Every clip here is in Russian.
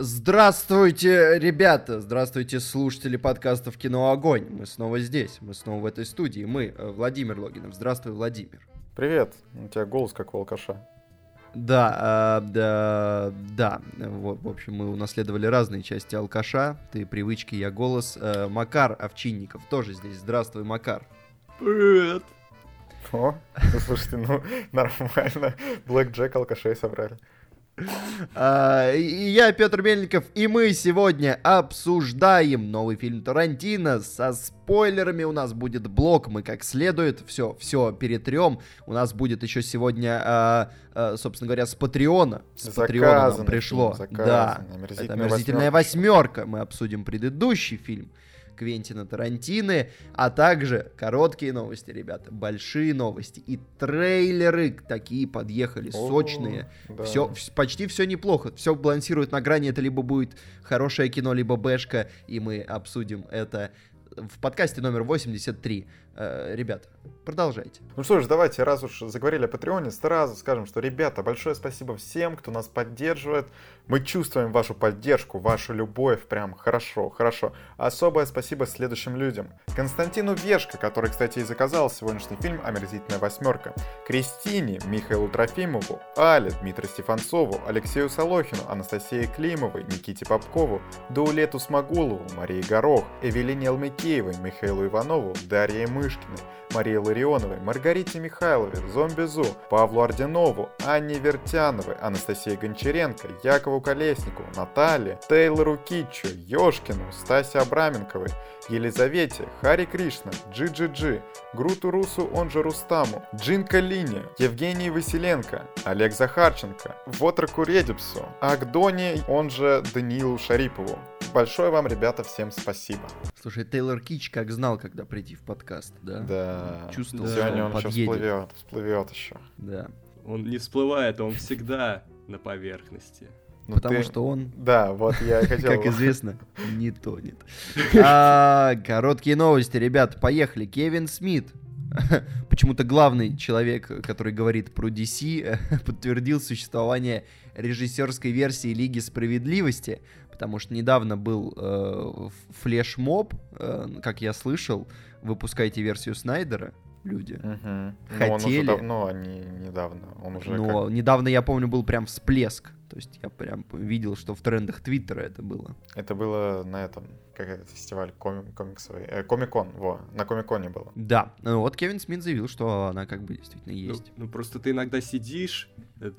Здравствуйте, ребята! Здравствуйте, слушатели подкастов «Кино Огонь». Мы снова здесь, мы снова в этой студии. Мы, э, Владимир Логинов. Здравствуй, Владимир. Привет, у тебя голос как у алкаша. Да, э, да, да. Вот, в общем, мы унаследовали разные части алкаша. Ты привычки, я голос. Э, Макар Овчинников тоже здесь. Здравствуй, Макар. Привет. О, ну, слушайте, ну нормально. Блэк Джек алкашей собрали. А, и я, Петр Мельников, и мы сегодня обсуждаем новый фильм Тарантино со спойлерами. У нас будет блок, мы как следует все, все перетрем. У нас будет еще сегодня, а, а, собственно говоря, с Патреона. С Патреона нам пришло. Фильм, да, это омерзительная восьмерка. Мы обсудим предыдущий фильм. Квентина Тарантины, а также короткие новости, ребята, большие новости и трейлеры такие подъехали, О, сочные. Да. Все, почти все неплохо. Все балансирует на грани. Это либо будет хорошее кино, либо бэшка, и мы обсудим это в подкасте номер 83. Э, ребята, продолжайте. Ну что ж, давайте, раз уж заговорили о Патреоне, сразу скажем, что, ребята, большое спасибо всем, кто нас поддерживает. Мы чувствуем вашу поддержку, вашу любовь, прям хорошо, хорошо. Особое спасибо следующим людям. Константину Вешко, который, кстати, и заказал сегодняшний фильм «Омерзительная восьмерка», Кристине, Михаилу Трофимову, Але, Дмитрию Стефанцову, Алексею Солохину, Анастасии Климовой, Никите Попкову, Даулету Смогулову, Марии Горох, Эвелине Алмекеевой, Михаилу Иванову, Дарье Мышкиной, Марии Ларионовой, Маргарите Михайловой, Зомбизу, Павлу Орденову, Анне Вертяновой, Анастасии Гончаренко, Якову Колеснику, Наталье, Тейлору Китчу, Ёшкину, Стасе Абраменковой, Елизавете, Хари Кришна, Джи Джи Груту Русу, он же Рустаму, Джинка Лине, Евгений Василенко, Олег Захарченко, Вотерку Редипсу, Агдоне, он же Даниилу Шарипову. Большое вам, ребята, всем спасибо. Слушай, Тейлор Кич как знал, когда прийти в подкаст, да? Да. Чувствовал, да. Сегодня он подъедет. еще всплывет, всплывет еще. Да. Он не всплывает, он всегда на поверхности. Ну, Потому ты... что он... Да, вот я хотел... Как известно, не тонет. А, короткие новости, ребят, поехали. Кевин Смит, почему-то главный человек, который говорит про DC, подтвердил существование режиссерской версии Лиги Справедливости, потому что недавно был э, флешмоб, э, как я слышал, выпускайте версию Снайдера, люди. Угу. Хотели. Но он уже давно, а не недавно. Он уже Но как... недавно, я помню, был прям всплеск. То есть я прям видел, что в трендах Твиттера это было. Это было на этом, как этот фестиваль коми комиксовый, э, Комикон, во, на Комиконе было. Да, ну вот Кевин Смит заявил, что она как бы действительно ну, есть. Ну, ну просто ты иногда сидишь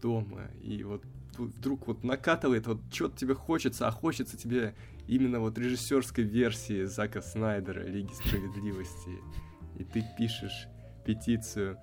дома, и вот вдруг вот накатывает, вот что-то тебе хочется, а хочется тебе именно вот режиссерской версии Зака Снайдера Лиги Справедливости. И ты пишешь петицию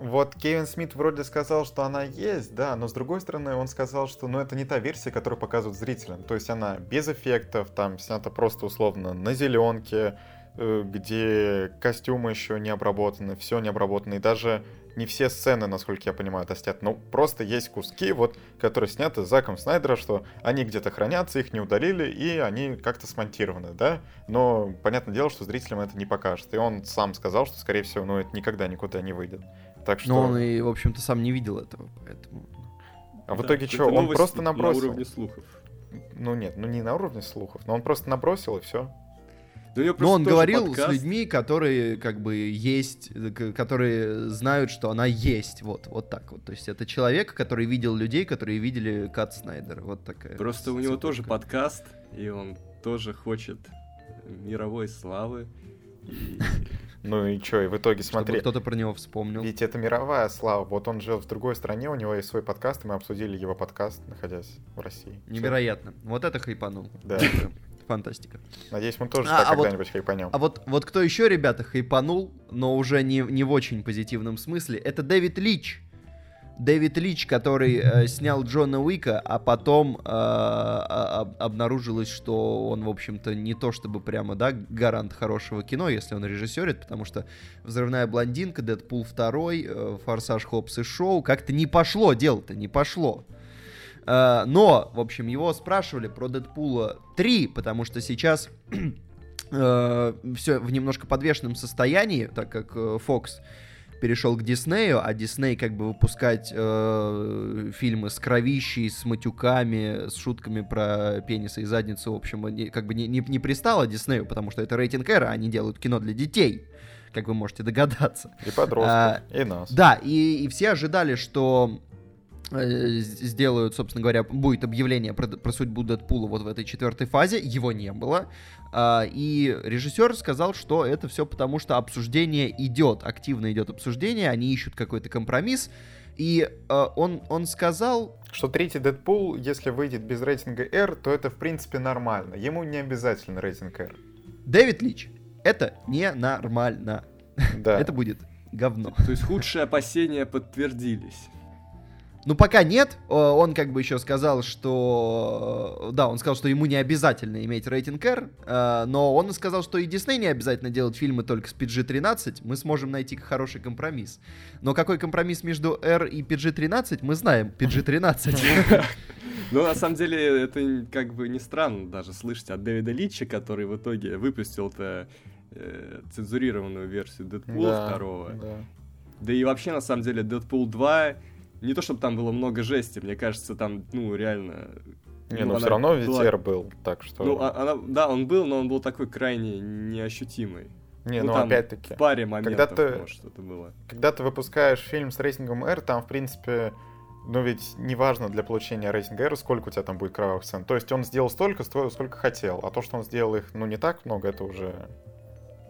вот Кевин Смит вроде сказал, что она есть, да, но с другой стороны он сказал, что ну, это не та версия, которую показывают зрителям. То есть она без эффектов, там снята просто условно на зеленке, э, где костюмы еще не обработаны, все не обработано, и даже не все сцены, насколько я понимаю, достят. Ну, просто есть куски, вот, которые сняты Заком Снайдера, что они где-то хранятся, их не удалили, и они как-то смонтированы, да? Но понятное дело, что зрителям это не покажет. И он сам сказал, что, скорее всего, ну, это никогда никуда не выйдет. Так что... Но он и, в общем-то, сам не видел этого, поэтому... А в итоге что, он просто набросил? На уровне слухов. Ну нет, ну не на уровне слухов, но он просто набросил и все. Но он говорил подкаст. с людьми, которые как бы есть, которые знают, что она есть, вот, вот так вот. То есть это человек, который видел людей, которые видели Кат Снайдер, вот такая. Просто у него тоже подкаст, и он тоже хочет мировой славы. Ну и что, и в итоге смотри. кто-то про него вспомнил. Ведь это мировая слава. Вот он жил в другой стране, у него есть свой подкаст, и мы обсудили его подкаст, находясь в России. Невероятно. Все. Вот это хайпанул. Да. Фантастика. Надеюсь, мы тоже а, так а когда-нибудь вот, хайпанем. А вот, вот кто еще, ребята, хайпанул, но уже не, не в очень позитивном смысле, это Дэвид Лич Дэвид Лич, который э, снял Джона Уика, а потом э, а, обнаружилось, что он, в общем-то, не то чтобы прямо, да, гарант хорошего кино, если он режиссерит, потому что «Взрывная блондинка», «Дэдпул 2», э, «Форсаж Хопс и Шоу» как-то не пошло, дело-то не пошло. Э, но, в общем, его спрашивали про «Дэдпула 3», потому что сейчас э, все в немножко подвешенном состоянии, так как э, перешел к Диснею, а Дисней как бы выпускать э, фильмы с кровищей, с матюками, с шутками про пенисы и задницу, в общем, не, как бы не, не, не пристало Диснею, потому что это рейтинг R, а они делают кино для детей, как вы можете догадаться. И подростков, а, и нас. Да, и, и все ожидали, что сделают, собственно говоря, будет объявление про, про судьбу Дэдпула вот в этой четвертой фазе, его не было. А, и режиссер сказал, что это все потому, что обсуждение идет, активно идет обсуждение, они ищут какой-то компромисс. И э, он, он сказал... Что третий Дэдпул, если выйдет без рейтинга R, то это в принципе нормально. Ему не обязательно рейтинг R. Дэвид Лич, это ненормально. Да. это будет говно. То есть худшие опасения подтвердились. Ну, пока нет. Он как бы еще сказал, что... Да, он сказал, что ему не обязательно иметь рейтинг R, э, но он сказал, что и Дисней не обязательно делать фильмы только с PG-13. Мы сможем найти хороший компромисс. Но какой компромисс между R и PG-13, мы знаем. PG-13. Ну, на самом деле, это как бы не странно даже слышать от Дэвида Лича, который в итоге выпустил-то э, цензурированную версию Дэдпула второго. Да. да и вообще, на самом деле, Дэдпул 2 не то чтобы там было много жести, мне кажется, там, ну, реально... Не, ну, ну все равно ветер был, так что... Ну, а, она, да, он был, но он был такой крайне неощутимый. Не, ну, ну опять-таки. В паре моментов, когда ты, может, что-то было. Когда ты выпускаешь фильм с рейтингом R, там, в принципе, ну ведь неважно для получения рейтинга R, сколько у тебя там будет кровавых сцен. То есть он сделал столько, сколько хотел. А то, что он сделал их, ну, не так много, это уже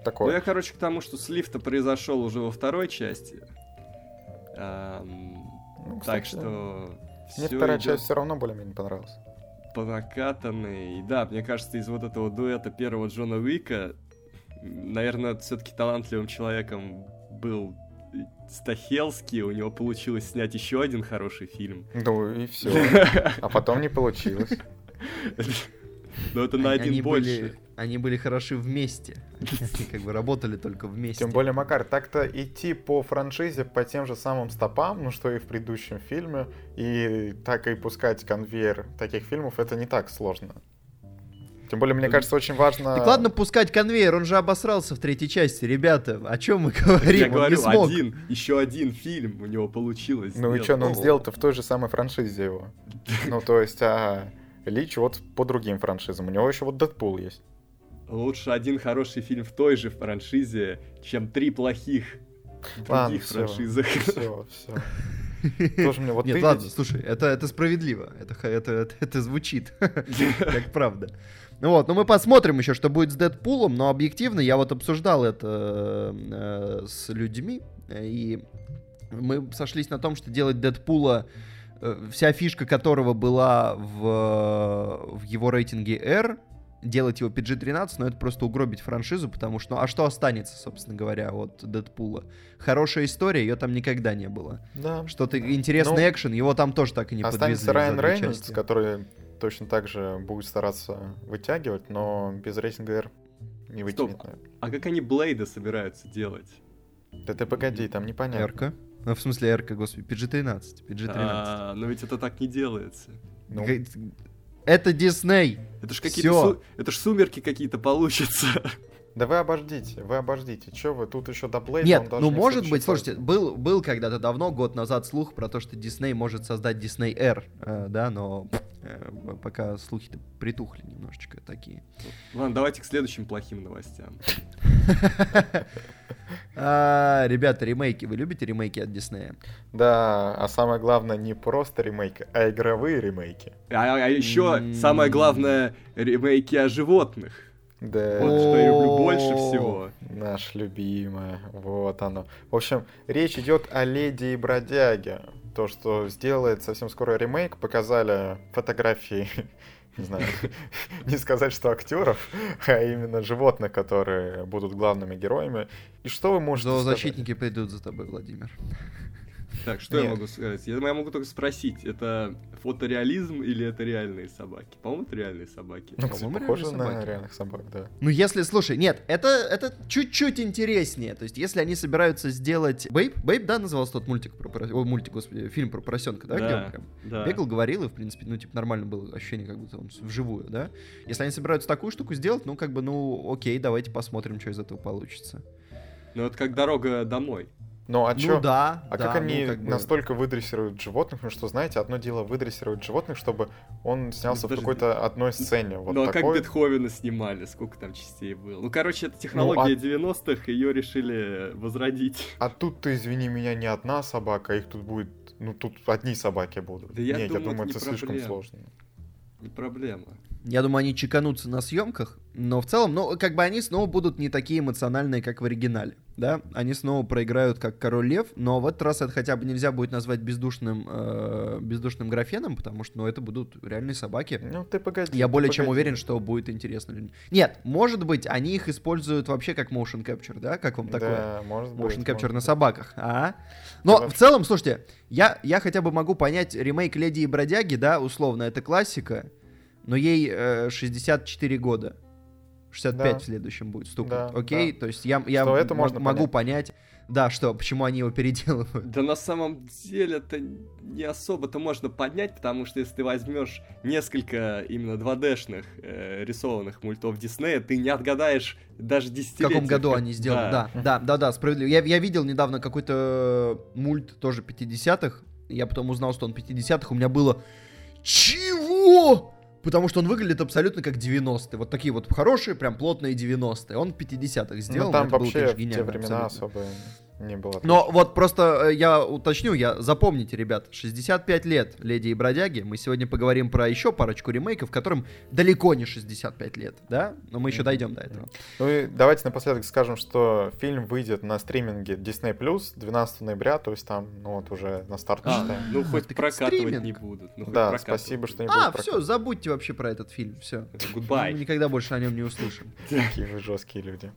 такое. Ну, я, короче, к тому, что слив-то произошел уже во второй части. Ну, кстати, так что... Мне вторая идет... часть все равно более-менее понравилась. По накатанной. Да, мне кажется, из вот этого дуэта первого Джона Уика, наверное, все-таки талантливым человеком был Стахелский, у него получилось снять еще один хороший фильм. Ну и все. А потом не получилось. Но это на один больше. Они были хороши вместе. Они как бы работали только вместе. Тем более, Макар, так-то идти по франшизе по тем же самым стопам, ну что и в предыдущем фильме, и так и пускать конвейер таких фильмов, это не так сложно. Тем более, мне кажется, очень важно... Так ладно пускать конвейер, он же обосрался в третьей части. Ребята, о чем мы говорим? Я он говорю, один, еще один фильм у него получилось. Ну и что, ну он сделал-то в той же самой франшизе его. Ну то есть, а Лич вот по другим франшизам. У него еще вот Дэдпул есть. Лучше один хороший фильм в той же франшизе, чем три плохих в ладно, других все, франшизах. Все, все. Тоже мне вот Нет, ладно, слушай, это, это справедливо. Это, это, это, это звучит как правда. Ну вот, ну мы посмотрим еще, что будет с Дэдпулом, но объективно я вот обсуждал это э, с людьми, и мы сошлись на том, что делать Дэдпула Э, вся фишка которого была в, в его рейтинге R, делать его PG-13, но это просто угробить франшизу, потому что, ну, а что останется, собственно говоря, от Дэдпула? Хорошая история, ее там никогда не было. Да. Что-то интересный ну, экшен, его там тоже так и не останется подвезли. Останется Райан Рейнольдс, который точно так же будет стараться вытягивать, но без рейтинга R не вытянет. Стоп, а как они Блейда собираются делать? Да ты погоди, там непонятно. Эрка? Ну, в смысле, РК, господи, PG-13. PG-13. А, но ведь это так не делается. Ну. Это Дисней. Это ж какие-то су... это ж сумерки какие-то получатся. Да вы обождите, вы обождите. Че вы, тут еще до Блейда Нет, ну может быть, слушайте, был, был когда-то давно, год назад, слух про то, что Дисней может создать Дисней R, э, да, но э, пока слухи-то притухли немножечко такие. Ладно, давайте к следующим плохим новостям. А, ребята, ремейки. Вы любите ремейки от Диснея? Да, а самое главное не просто ремейки, а игровые ремейки. А, а еще самое главное ремейки о животных. Да. Вот что я люблю больше всего. Наш любимое. Вот оно. В общем, речь идет о Леди и Бродяге. То, что сделает совсем скоро ремейк, показали фотографии не знаю, не сказать, что актеров, а именно животных, которые будут главными героями. И что вы можете Зоозащитники придут за тобой, Владимир. Так, что Нет. я могу сказать? Я, я могу только спросить, это фотореализм или это реальные собаки? По-моему, это реальные собаки. Ну, По-моему, похоже на собаки. реальных собак, да. Ну, если, слушай, нет, это, это чуть-чуть интереснее. То есть, если они собираются сделать... Бейб, Бейб, да, назывался тот мультик про поросенка? О, мультик, господи, фильм про поросенка, да? Да, где он прям да. бегал, говорил, и, в принципе, ну, типа, нормально было ощущение, как будто он вживую, да? Если они собираются такую штуку сделать, ну, как бы, ну, окей, давайте посмотрим, что из этого получится. Ну, это как дорога домой. Ну а Ну чё? да. А да, как они ну, как бы- настолько выдрессируют животных? Потому что, знаете, одно дело выдрессировать животных, чтобы он снялся в подожди. какой-то одной сцене. Вот ну а как такой. Бетховена снимали, сколько там частей было? Ну, короче, это технология а- 90-х, ее решили возродить. А тут ты, извини меня, не одна собака, а их тут будет... Ну, тут одни собаки будут. Да я Нет, думаю, я думаю, это это не слишком проблема. сложно. Не проблема. Я думаю, они чеканутся на съемках, но в целом, ну, как бы они снова будут не такие эмоциональные, как в оригинале, да? Они снова проиграют, как Король Лев, но в этот раз это хотя бы нельзя будет назвать бездушным, э, бездушным графеном, потому что, ну, это будут реальные собаки. Ну, ты погоди. Я ты более чем погоди. уверен, что будет интересно. Нет, может быть, они их используют вообще как motion capture, да? Как вам такое? Да, может быть. Motion capture может на быть. собаках, а? Но Давай. в целом, слушайте, я, я хотя бы могу понять ремейк Леди и Бродяги, да, условно, это классика, но ей э, 64 года. 65 Да. в следующем будет стукнуть. Да, Окей, да. то есть я, я Что это мо- можно могу понять. Да, что, почему они его переделывают. Да на самом деле это не особо-то можно поднять, потому что если ты возьмешь несколько именно 2D-шных э, рисованных мультов Диснея, ты не отгадаешь даже В десятилетия. каком году они сделаны, да. Да, да, да, справедливо. Я, я видел недавно какой-то мульт тоже 50-х, я потом узнал, что он 50-х, у меня было ЧЕГО? Потому что он выглядит абсолютно как 90-е. Вот такие вот хорошие, прям плотные 90-е. Он в 50-х сделал. Ну, там это было, вообще конечно, в те времена абсолютно. особо не было. Но вот просто э, я уточню, я запомните, ребят, 65 лет Леди и Бродяги. Мы сегодня поговорим про еще парочку ремейков, которым далеко не 65 лет, да? Но мы еще дойдем до этого. Ну и давайте напоследок скажем, что фильм выйдет на стриминге Disney Plus 12 ноября, то есть там, ну вот уже на старт А, считаем. ну хоть так прокатывать стриминг. не будут. Ну, Да, спасибо, что не будут. А, все, забудьте вообще про этот фильм, все. Goodbye. никогда больше о нем не услышим. Какие вы жесткие люди.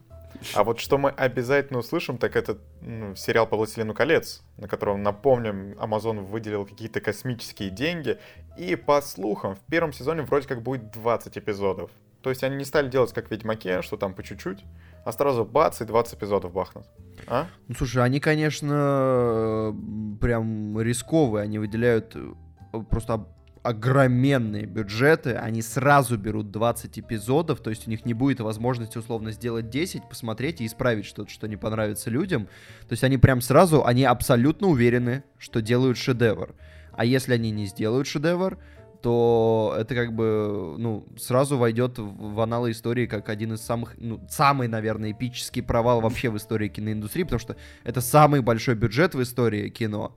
А вот что мы обязательно услышим, так это ну, сериал по «Властелину колец», на котором, напомним, Amazon выделил какие-то космические деньги. И по слухам, в первом сезоне вроде как будет 20 эпизодов. То есть они не стали делать как в «Ведьмаке», что там по чуть-чуть, а сразу бац и 20 эпизодов бахнут. А? Ну, слушай, они, конечно, э, прям рисковые. Они выделяют э, просто огроменные бюджеты. Они сразу берут 20 эпизодов, то есть у них не будет возможности условно сделать 10, посмотреть и исправить что-то, что не понравится людям. То есть они прям сразу, они абсолютно уверены, что делают шедевр. А если они не сделают шедевр, то это как бы, ну, сразу войдет в аналы истории как один из самых, ну, самый, наверное, эпический провал вообще в истории киноиндустрии, потому что это самый большой бюджет в истории кино,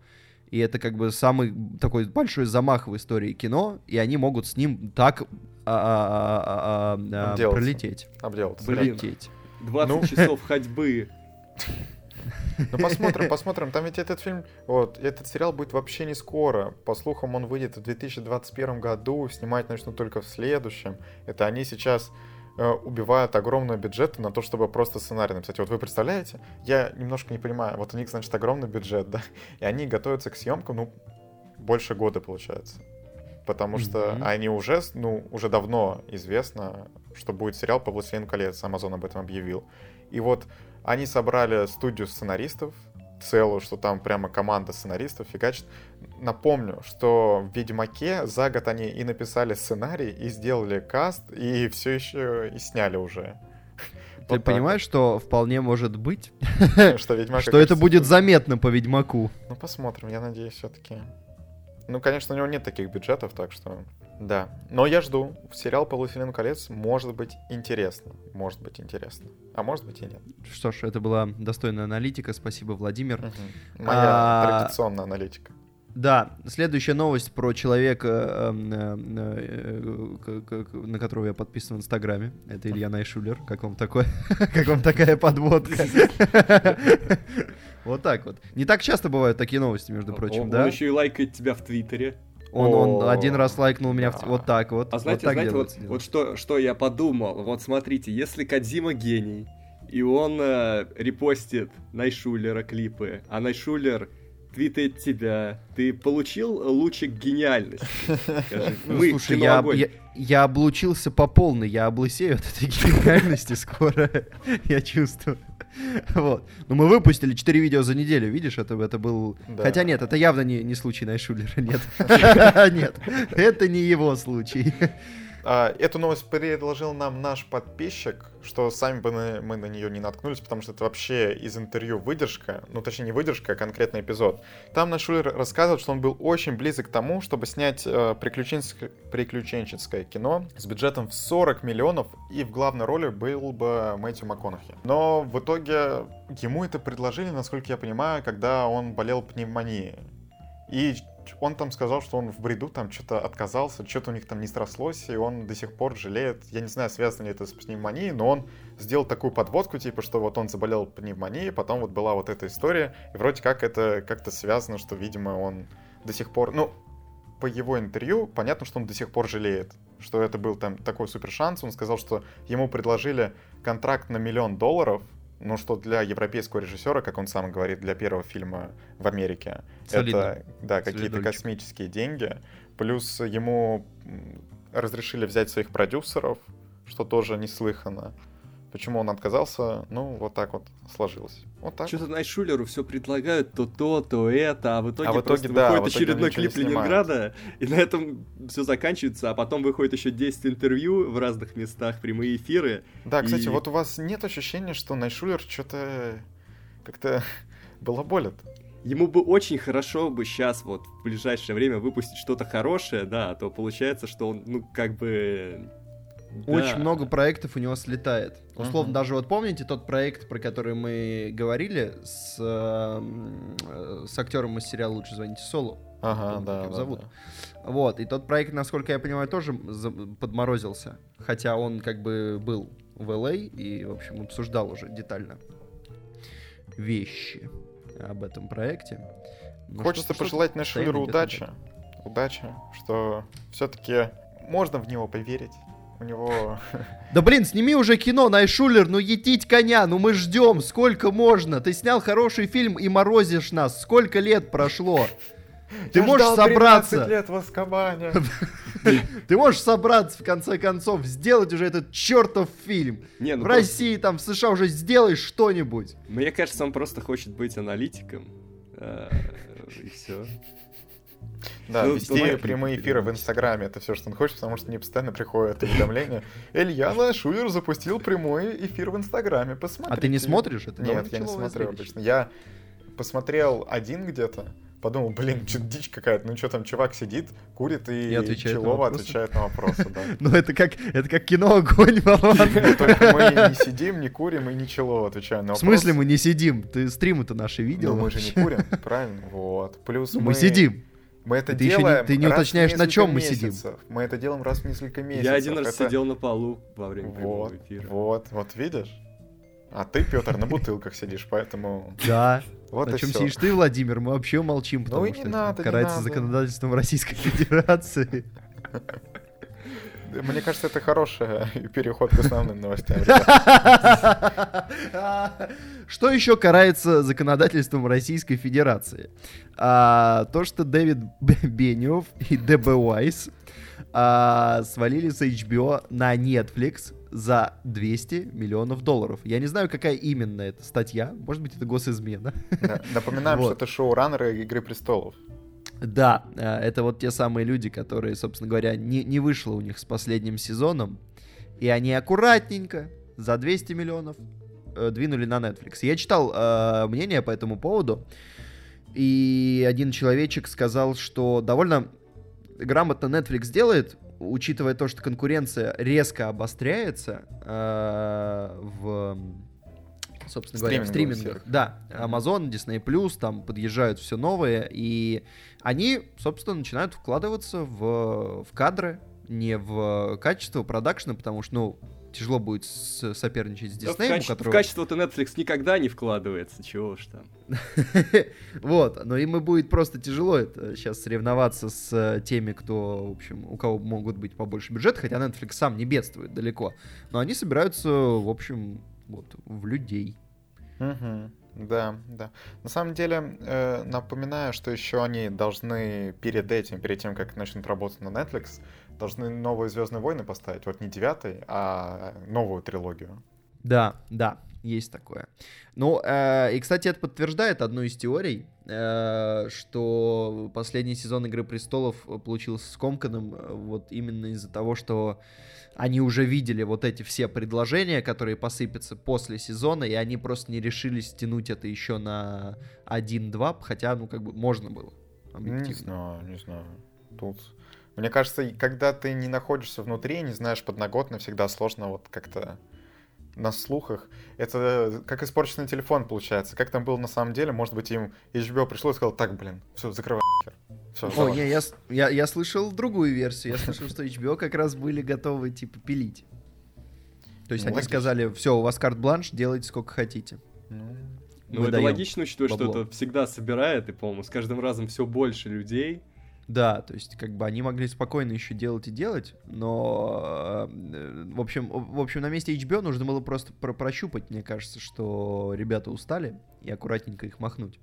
и это как бы самый такой большой замах в истории кино, и они могут с ним так а, а, а, Обделаться. пролететь. Обделаться. Пролететь. 20 Ну. часов ходьбы. Ну посмотрим, посмотрим. Там ведь этот фильм, вот, этот сериал будет вообще не скоро. По слухам, он выйдет в 2021 году, снимать начнут только в следующем. Это они сейчас убивают огромные бюджеты на то, чтобы просто сценарий написать. Вот вы представляете? Я немножко не понимаю. Вот у них, значит, огромный бюджет, да? И они готовятся к съемкам, ну, больше года, получается. Потому что Мгм. они уже, ну, уже давно известно, что будет сериал по «Властелину колец». Амазон об этом объявил. И вот они собрали студию сценаристов, целую, что там прямо команда сценаристов фигачит. Напомню, что в «Ведьмаке» за год они и написали сценарий, и сделали каст, и все еще и сняли уже. Ты Вот так понимаешь, что вполне может быть. Что «Ведьмак» что это будет заметно по Ведьмаку. Ну, посмотрим, я надеюсь, все-таки. Ну, конечно, у него нет таких бюджетов, так что... Да. Но я жду. Сериал по «Властелину колец» может быть интересно. Может быть интересно. А может быть и нет. Что ж, это была достойная аналитика. Спасибо, Владимир. Мгм. Моя А, традиционная аналитика. Да, следующая новость про человека, эм, э, э, к- на которого я подписан в Инстаграме. Это Илья Найшулер. Как вам такое? Как вам такая подводка? Вот так вот. Не так часто бывают такие новости, между прочим, да? он еще и лайкает тебя в Твиттере. Он, он один раз лайкнул меня вот так вот. А знаете, знаете, вот, вот что, что я подумал? Вот смотрите, если Кадзима гений, и он э, репостит Найшулера клипы, а Найшулер твитает тебя, ты получил лучик гениальности? Скажи. Ну, Мы, слушай, я, я облучился по полной, я облысею от этой гениальности скоро, я чувствую. Вот. Но мы выпустили 4 видео за неделю, видишь, это, это был... Да. Хотя нет, это явно не, не случай Найшулера, нет. Нет, это не его случай. А, эту новость предложил нам наш подписчик, что сами бы мы на нее не наткнулись, потому что это вообще из интервью выдержка, ну точнее не выдержка, а конкретный эпизод. Там наш Шулер рассказывает, что он был очень близок к тому, чтобы снять э, приключенческое, приключенческое кино с бюджетом в 40 миллионов, и в главной роли был бы Мэтью МакКонахи. Но в итоге ему это предложили, насколько я понимаю, когда он болел пневмонией. И он там сказал, что он в бреду там что-то отказался, что-то у них там не срослось, и он до сих пор жалеет. Я не знаю, связано ли это с пневмонией, но он сделал такую подводку, типа, что вот он заболел пневмонией, потом вот была вот эта история, и вроде как это как-то связано, что, видимо, он до сих пор, ну, по его интервью понятно, что он до сих пор жалеет, что это был там такой супер шанс. Он сказал, что ему предложили контракт на миллион долларов, ну, что для европейского режиссера, как он сам говорит, для первого фильма в Америке, Солидно. это, да, какие-то космические деньги. Плюс ему разрешили взять своих продюсеров, что тоже неслыханно. Почему он отказался? Ну, вот так вот сложилось. Вот так. Что-то Найшулеру все предлагают то то, то это, а в итоге, а в итоге просто да, выходит очередной клип Ленинграда, и на этом все заканчивается, а потом выходит еще 10 интервью в разных местах, прямые эфиры. Да, и... кстати, вот у вас нет ощущения, что Найшулер что-то как-то балаболит? Ему бы очень хорошо бы сейчас вот в ближайшее время выпустить что-то хорошее, да, а то получается, что он, ну, как бы очень много проектов у него слетает. Условно, uh-huh. даже вот помните тот проект, про который мы говорили с, э, с актером из сериала «Лучше звоните Солу». Ага, да, да, зовут. Да. Вот, и тот проект, насколько я понимаю, тоже подморозился. Хотя он как бы был в LA а и, в общем, обсуждал уже детально вещи об этом проекте. Ну, Хочется пожелать Нэшвиллеру удачи. Удачи, что все-таки можно в него поверить у него... Да блин, сними уже кино, Найшулер, ну етить коня, ну мы ждем, сколько можно? Ты снял хороший фильм и морозишь нас, сколько лет прошло? Ты Я можешь собраться... лет в Аскабане. Ты можешь собраться, в конце концов, сделать уже этот чертов фильм. Не, ну в просто... России, там, в США уже сделай что-нибудь. Мне кажется, он просто хочет быть аналитиком. А, и все. Да, ну, вести прямые эфиры в Инстаграме, это все, что он хочет, потому что мне постоянно приходят уведомления. Ильяна Шулер запустил прямой эфир в Инстаграме, посмотри. А ты не смотришь? Это Нет, я не смотрю обычно. Я посмотрел один где-то, подумал, блин, что дичь какая-то, ну что там, чувак сидит, курит и, и отвечает Челово отвечает на вопросы, да. Ну это как, это как кино «Огонь, Вован». Только мы не сидим, не курим и не Челово отвечаем на вопросы. В смысле мы не сидим? Ты стримы-то наши видел? Ну мы же не курим, правильно, вот. Плюс мы... Мы сидим. Мы это ты делаем. Не, ты не уточняешь, на чем мы сидим. Мы это делаем раз в несколько месяцев. Я один раз это... сидел на полу во время вот, эфира. Вот, вот видишь? А ты, Петр, на бутылках сидишь, поэтому... Да. Вот на чем все. сидишь ты, Владимир, мы вообще молчим, потому ну, что это надо, карается законодательством Российской Федерации. Мне кажется, это хороший переход к основным новостям. Что еще карается законодательством Российской Федерации? А, то, что Дэвид Бенев и ДБ Уайс а, свалили с HBO на Netflix за 200 миллионов долларов. Я не знаю, какая именно эта статья. Может быть, это госизмена. Напоминаем, вот. что это шоураннеры «Игры престолов». Да, э, это вот те самые люди, которые, собственно говоря, не, не вышло у них с последним сезоном. И они аккуратненько за 200 миллионов э, двинули на Netflix. Я читал э, мнение по этому поводу. И один человечек сказал, что довольно грамотно Netflix делает, учитывая то, что конкуренция резко обостряется э, в собственно говоря, в стримингах. Да, Amazon, Disney+, там подъезжают все новые, и они, собственно, начинают вкладываться в, в кадры, не в качество продакшена, потому что, ну, тяжело будет с, соперничать с Disney. Да, в, каче- которого... в качество-то Netflix никогда не вкладывается, чего уж там. вот, но им и будет просто тяжело это сейчас соревноваться с э, теми, кто, в общем, у кого могут быть побольше бюджета, хотя Netflix сам не бедствует далеко. Но они собираются, в общем, вот, в людей. Угу. Да, да. На самом деле, э, напоминаю, что еще они должны перед этим, перед тем, как начнут работать на Netflix, должны новые Звездные войны поставить. Вот не девятый, а новую трилогию. Да, да, есть такое. Ну, э, и, кстати, это подтверждает одну из теорий, э, что последний сезон Игры престолов получился скомканным э, вот именно из-за того, что они уже видели вот эти все предложения, которые посыпятся после сезона, и они просто не решились тянуть это еще на 1-2, хотя, ну, как бы можно было. Не знаю, не знаю. Тут мне кажется, когда ты не находишься внутри, не знаешь подноготно, всегда сложно вот как-то на слухах. Это как испорченный телефон получается. Как там было на самом деле, может быть, им HBO пришло и сказал, так, блин, все, закрывай Все, О, я, я, я, я слышал другую версию. Я слышал, что HBO как раз были готовы, типа, пилить. То есть ну, они логично. сказали, все, у вас карт-бланш, делайте сколько хотите. Ну, ну это логично, учитывая, что это всегда собирает, и, по-моему, с каждым разом все больше людей. Да, то есть как бы они могли спокойно еще делать и делать, но э, в общем, в общем на месте HBO нужно было просто про прощупать, мне кажется, что ребята устали и аккуратненько их махнуть.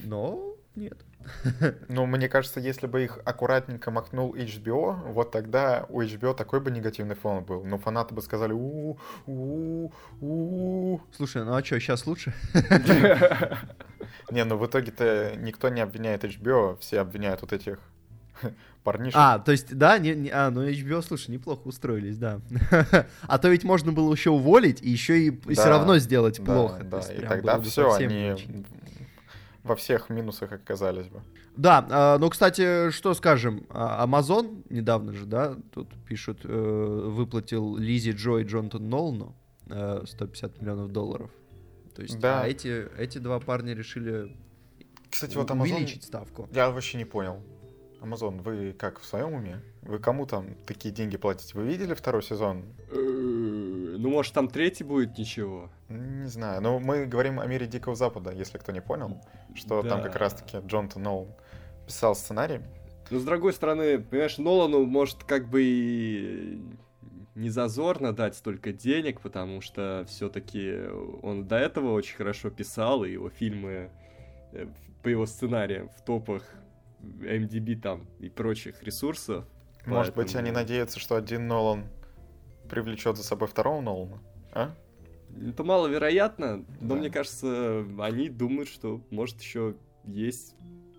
Но нет. Ну, мне кажется, если бы их аккуратненько махнул HBO, вот тогда у HBO такой бы негативный фон был. Но фанаты бы сказали у у у Слушай, ну а что, сейчас лучше? Не, ну в итоге-то никто не обвиняет HBO, все обвиняют вот этих парнишек. А, то есть, да, не, не, а, ну HBO, слушай, неплохо устроились, да. а то ведь можно было еще уволить и еще и да, все равно сделать да, плохо. Да, и тогда все, они во всех минусах оказались бы. Да, э, ну, кстати, что скажем, а, Amazon недавно же, да, тут пишут, э, выплатил Лизи Джо и Джонатан Нолну э, 150 миллионов долларов. То есть, да. а эти, эти два парня решили кстати, вот Amazon... увеличить ставку. Я вообще не понял. Amazon, вы как, в своем уме? Вы кому там такие деньги платите? Вы видели второй сезон? Э, ну, может, там третий будет, ничего. Не знаю, но мы говорим о мире Дикого Запада, если кто не понял, что да. там как раз-таки Джонатан Нолан писал сценарий. Ну, с другой стороны, понимаешь, Нолану может как бы и не зазорно дать столько денег, потому что все-таки он до этого очень хорошо писал, и его фильмы э, по его сценариям в топах MDB там и прочих ресурсов. Может поэтому... быть, они надеются, что один Нолан привлечет за собой второго Нолана, а? Это маловероятно, но да. мне кажется, они думают, что может еще есть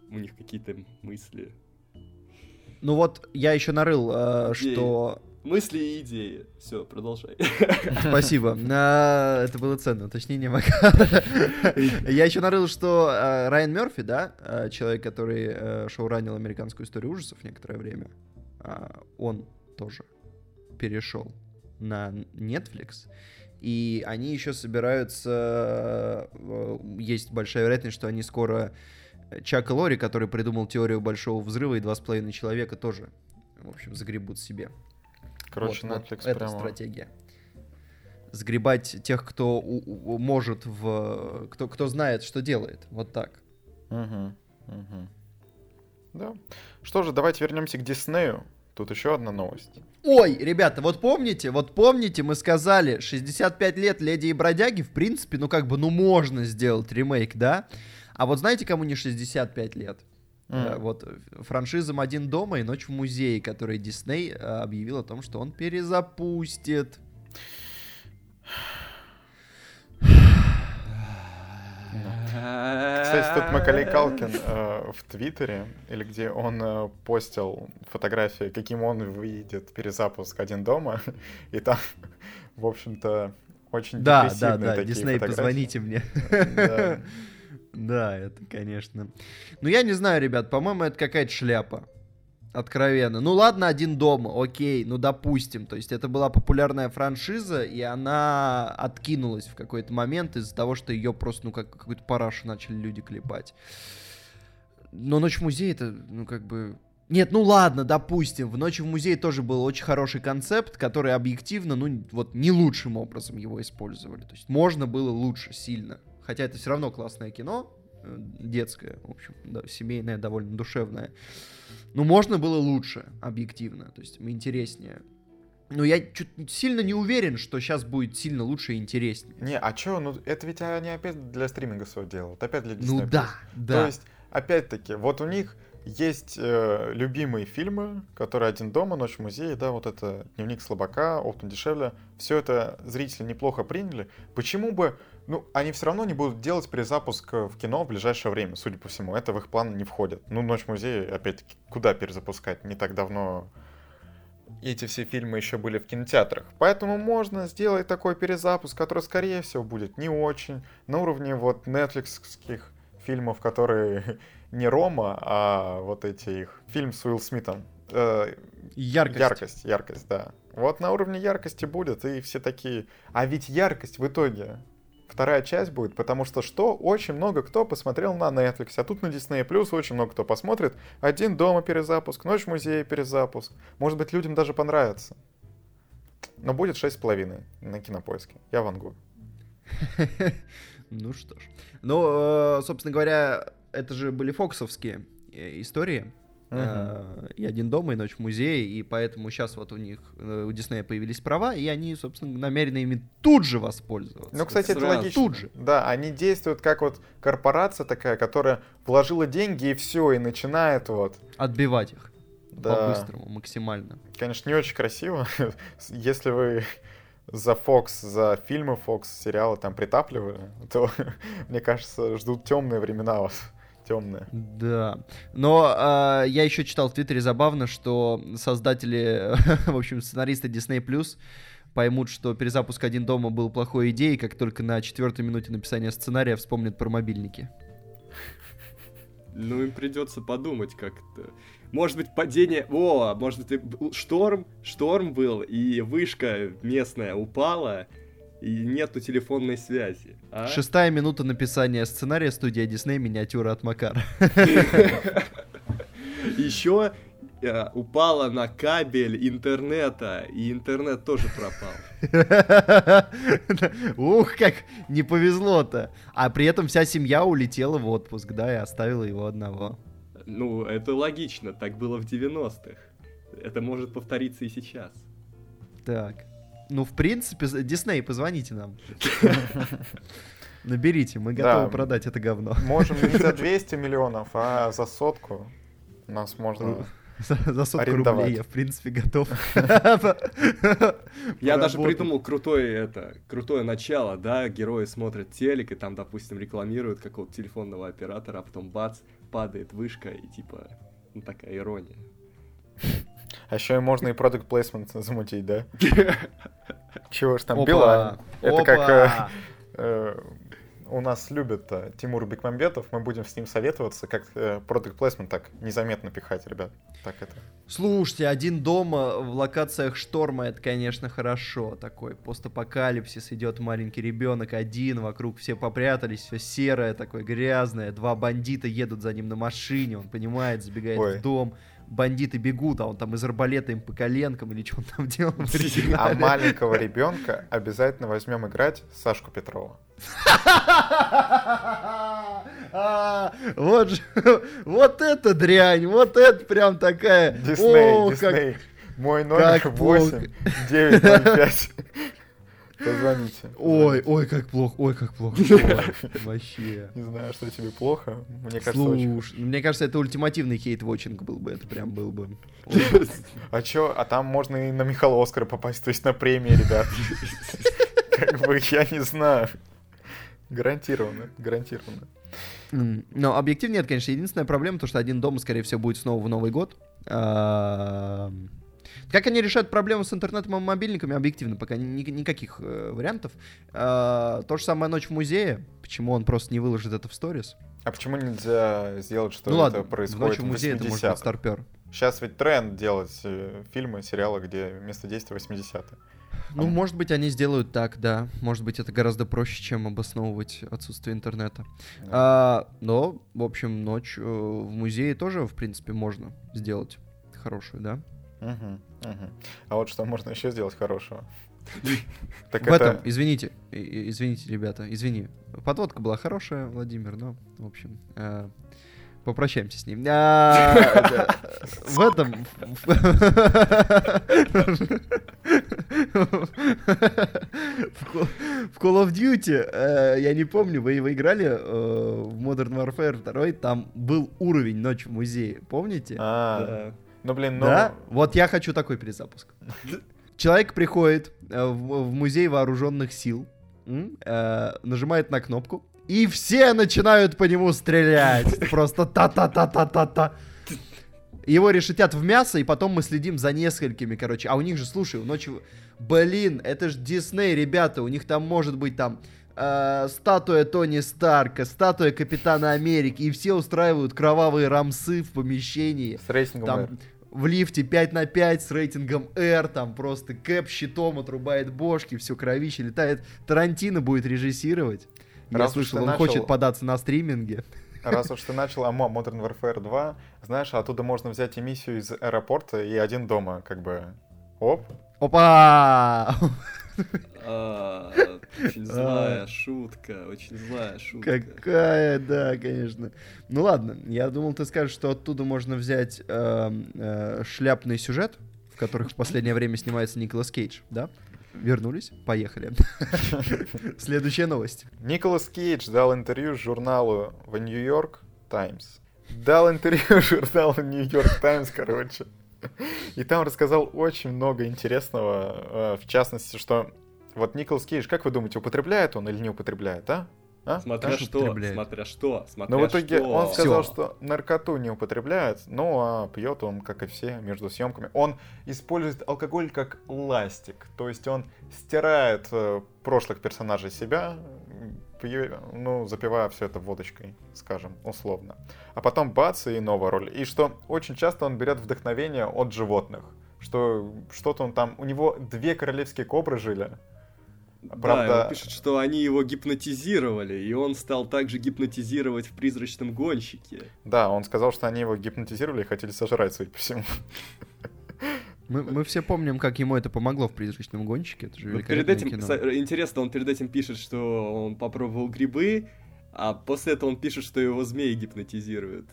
у них какие-то мысли. Ну вот я еще нарыл, э, что мысли и идеи. Все, продолжай. Спасибо. Это было ценно. Точнее, не Я еще нарыл, что э, Райан Мерфи, да, э, человек, который э, шоуранил американскую историю ужасов некоторое время, он тоже перешел на Netflix. И они еще собираются... Есть большая вероятность, что они скоро... Чак Лори, который придумал теорию большого взрыва и два с половиной человека, тоже, в общем, загребут себе. Короче, вот, Netflix вот прямо... Это стратегия. Сгребать тех, кто у, у, может в... Кто, кто знает, что делает. Вот так. Угу, угу. Да. Что же, давайте вернемся к Диснею. Тут еще одна новость. Ой, ребята, вот помните, вот помните, мы сказали, 65 лет Леди и Бродяги, в принципе, ну как бы, ну можно сделать ремейк, да? А вот знаете, кому не 65 лет? Mm. Вот франшизам «Один дома» и «Ночь в музее», который Дисней э, объявил о том, что он перезапустит. Кстати, тут Макалей Калкин э, в Твиттере, или где он э, постил фотографии, каким он выйдет перезапуск «Один дома», и там, в общем-то, очень Да, да, да, Дисней, позвоните мне. Да. Да, это, конечно. Ну, я не знаю, ребят, по-моему, это какая-то шляпа. Откровенно. Ну ладно, один дома, окей, ну допустим. То есть это была популярная франшиза, и она откинулась в какой-то момент из-за того, что ее просто, ну, как какую-то парашу начали люди клепать. Но Ночь в музее это, ну, как бы... Нет, ну ладно, допустим, в Ночи в музее тоже был очень хороший концепт, который объективно, ну, вот не лучшим образом его использовали. То есть можно было лучше, сильно. Хотя это все равно классное кино, э, детское, в общем, да, семейное, довольно душевное. Но можно было лучше, объективно, то есть интереснее. Но я чуть сильно не уверен, что сейчас будет сильно лучше и интереснее. Не, а чё, ну это ведь они опять для стриминга все делают, опять для Disney+. Ну да, да. То есть, опять-таки, вот у них есть э, любимые фильмы, которые «Один дома», «Ночь в музее», да, вот это «Дневник слабака», «Оптом дешевле». Все это зрители неплохо приняли. Почему бы... Ну, они все равно не будут делать перезапуск в кино в ближайшее время, судя по всему. Это в их план не входит. Ну, «Ночь в музее», опять-таки, куда перезапускать? Не так давно эти все фильмы еще были в кинотеатрах. Поэтому можно сделать такой перезапуск, который, скорее всего, будет не очень на уровне вот нетфликсских фильмов, которые не Рома, а вот эти их фильм с Уилл Смитом. Э, яркость. Яркость, яркость, да. Вот на уровне яркости будет, и все такие... А ведь яркость в итоге вторая часть будет, потому что что? Очень много кто посмотрел на Netflix, а тут на Disney Plus очень много кто посмотрит. Один дома перезапуск, Ночь в музее перезапуск. Может быть, людям даже понравится. Но будет 6,5 на кинопоиске. Я вангую. Ну что ж. Ну, э, собственно говоря, это же были фоксовские э, истории. Uh-huh. И один дома, и ночь в музее, и поэтому сейчас вот у них, э, у Диснея появились права, и они, собственно, намерены ими тут же воспользоваться. Ну, кстати, это логично. Тут же. Да, они действуют как вот корпорация такая, которая вложила деньги и все, и начинает вот... Отбивать их. Да. По-быстрому, максимально. Конечно, не очень красиво. Если вы за Fox, за фильмы Fox, сериалы там притапливали, то, мне кажется, ждут темные времена вас темная. Да. Но э, я еще читал в Твиттере забавно, что создатели, в общем, сценаристы Disney Plus поймут, что перезапуск «Один дома» был плохой идеей, как только на четвертой минуте написания сценария вспомнят про мобильники. Ну, им придется подумать как-то. Может быть, падение... О, может быть, шторм, шторм был, и вышка местная упала, и нету телефонной связи. А? Шестая минута написания сценария студия Дисней миниатюра от Макара. Еще э, упала на кабель интернета, и интернет тоже пропал. Ух, как не повезло-то. А при этом вся семья улетела в отпуск, да, и оставила его одного. Ну, это логично, так было в 90-х. Это может повториться и сейчас. Так. Ну, в принципе, Дисней, позвоните нам. Наберите, мы готовы да, продать это говно. Можем не за 200 миллионов, а за сотку нас можно за, за сотку арендовать. рублей я, в принципе, готов. Я даже придумал крутое это, крутое начало, да, герои смотрят телек, и там, допустим, рекламируют какого-то телефонного оператора, а потом бац, падает вышка, и типа, ну такая ирония. А еще и можно и продукт плейсмент замутить, да? Чего ж там, Билайн. Это как э, э, у нас любит э, Тимур Бекмамбетов, мы будем с ним советоваться, как продукт плейсмент так незаметно пихать, ребят. Так это. Слушайте, один дома в локациях шторма, это, конечно, хорошо. Такой постапокалипсис, идет маленький ребенок один, вокруг все попрятались, все серое, такое грязное. Два бандита едут за ним на машине, он понимает, забегает Ой. в дом бандиты бегут, а он там из арбалета им по коленкам или что он там делал. А маленького ребенка обязательно возьмем играть Сашку Петрова. Вот вот это дрянь, вот это прям такая. Дисней, Дисней. Мой номер 8 905. Позвоните. Ой, ой, как плохо, ой, как плохо. Вообще. Не знаю, что тебе плохо. Мне кажется, Слушай, мне кажется, это ультимативный хейт-вотчинг был бы. Это прям был бы. А чё? А там можно и на Михаила Оскара попасть, то есть на премии, ребят. Как бы, я не знаю. Гарантированно, гарантированно. Но объектив нет, конечно. Единственная проблема, то, что один дом, скорее всего, будет снова в Новый год. Как они решают проблему с интернетом и мобильниками, объективно, пока ни, никаких э, вариантов. Э, то же самое «Ночь в музее». Почему он просто не выложит это в сторис? А почему нельзя сделать, что ну, это ладно, происходит «Ночь в музее» это может быть старпер. Сейчас ведь тренд делать э, фильмы, сериалы, где место действия 80-е. Ну, а... может быть, они сделают так, да. Может быть, это гораздо проще, чем обосновывать отсутствие интернета. Да. А, но, в общем, ночь э, в музее тоже, в принципе, можно сделать хорошую, да? Угу. Угу. А вот что можно еще сделать хорошего? Так в это... этом, извините, извините, ребята, извини. Подводка была хорошая, Владимир, но, в общем, э, попрощаемся с ним. А, в этом... В Call of Duty, э, я не помню, вы, вы играли э, в Modern Warfare 2, там был уровень «Ночь в музее», помните? Ну блин, ну... Да? Вот я хочу такой перезапуск. Человек приходит э, в, музей вооруженных сил, э, нажимает на кнопку, и все начинают по нему стрелять. Просто та-та-та-та-та-та. Его решетят в мясо, и потом мы следим за несколькими, короче. А у них же, слушай, ночи... Блин, это же Дисней, ребята, у них там может быть там э, статуя Тони Старка, статуя Капитана Америки, и все устраивают кровавые рамсы в помещении. С рейтингом Там. В лифте 5 на 5 с рейтингом R, там просто Кэп щитом отрубает бошки, все кровище летает. Тарантино будет режиссировать. Я Раз слышал, он начал- хочет податься на стриминге. Раз уж ты начал АМО Modern Warfare 2, знаешь, оттуда можно взять эмиссию из аэропорта и один дома, как бы... Оп, Опа! А, Очень злая шутка, очень злая шутка. Какая, да, конечно. Ну ладно, я думал, ты скажешь, что оттуда можно взять эм, э, шляпный сюжет, в которых в последнее время снимается Николас Кейдж, да? Вернулись? Поехали. Следующая новость. Николас Кейдж дал интервью журналу в Нью-Йорк Таймс. Дал интервью журналу Нью-Йорк Таймс, короче. И там рассказал очень много интересного, э, в частности, что вот Николас Кейдж, как вы думаете, употребляет он или не употребляет, а? А? Смотря Конечно, что, употребляет. смотря что, смотря Но в итоге что. он сказал, Всё. что наркоту не употребляет, ну а пьет он, как и все, между съемками. Он использует алкоголь как ластик, то есть он стирает э, прошлых персонажей себя, м, пьё- ну, запивая все это водочкой, скажем, условно. А потом бац, и новая роль. И что очень часто он берет вдохновение от животных. Что что-то он там... У него две королевские кобры жили. Да, Правда- он пишет, что они его гипнотизировали, и он стал также гипнотизировать в «Призрачном гонщике». Да, он сказал, что они его гипнотизировали и хотели сожрать, судя по всему. Мы, мы все помним, как ему это помогло в «Призрачном гонщике». Это же Вот перед великолепное этим, кино. интересно, он перед этим пишет, что он попробовал грибы, а после этого он пишет, что его змеи гипнотизируют.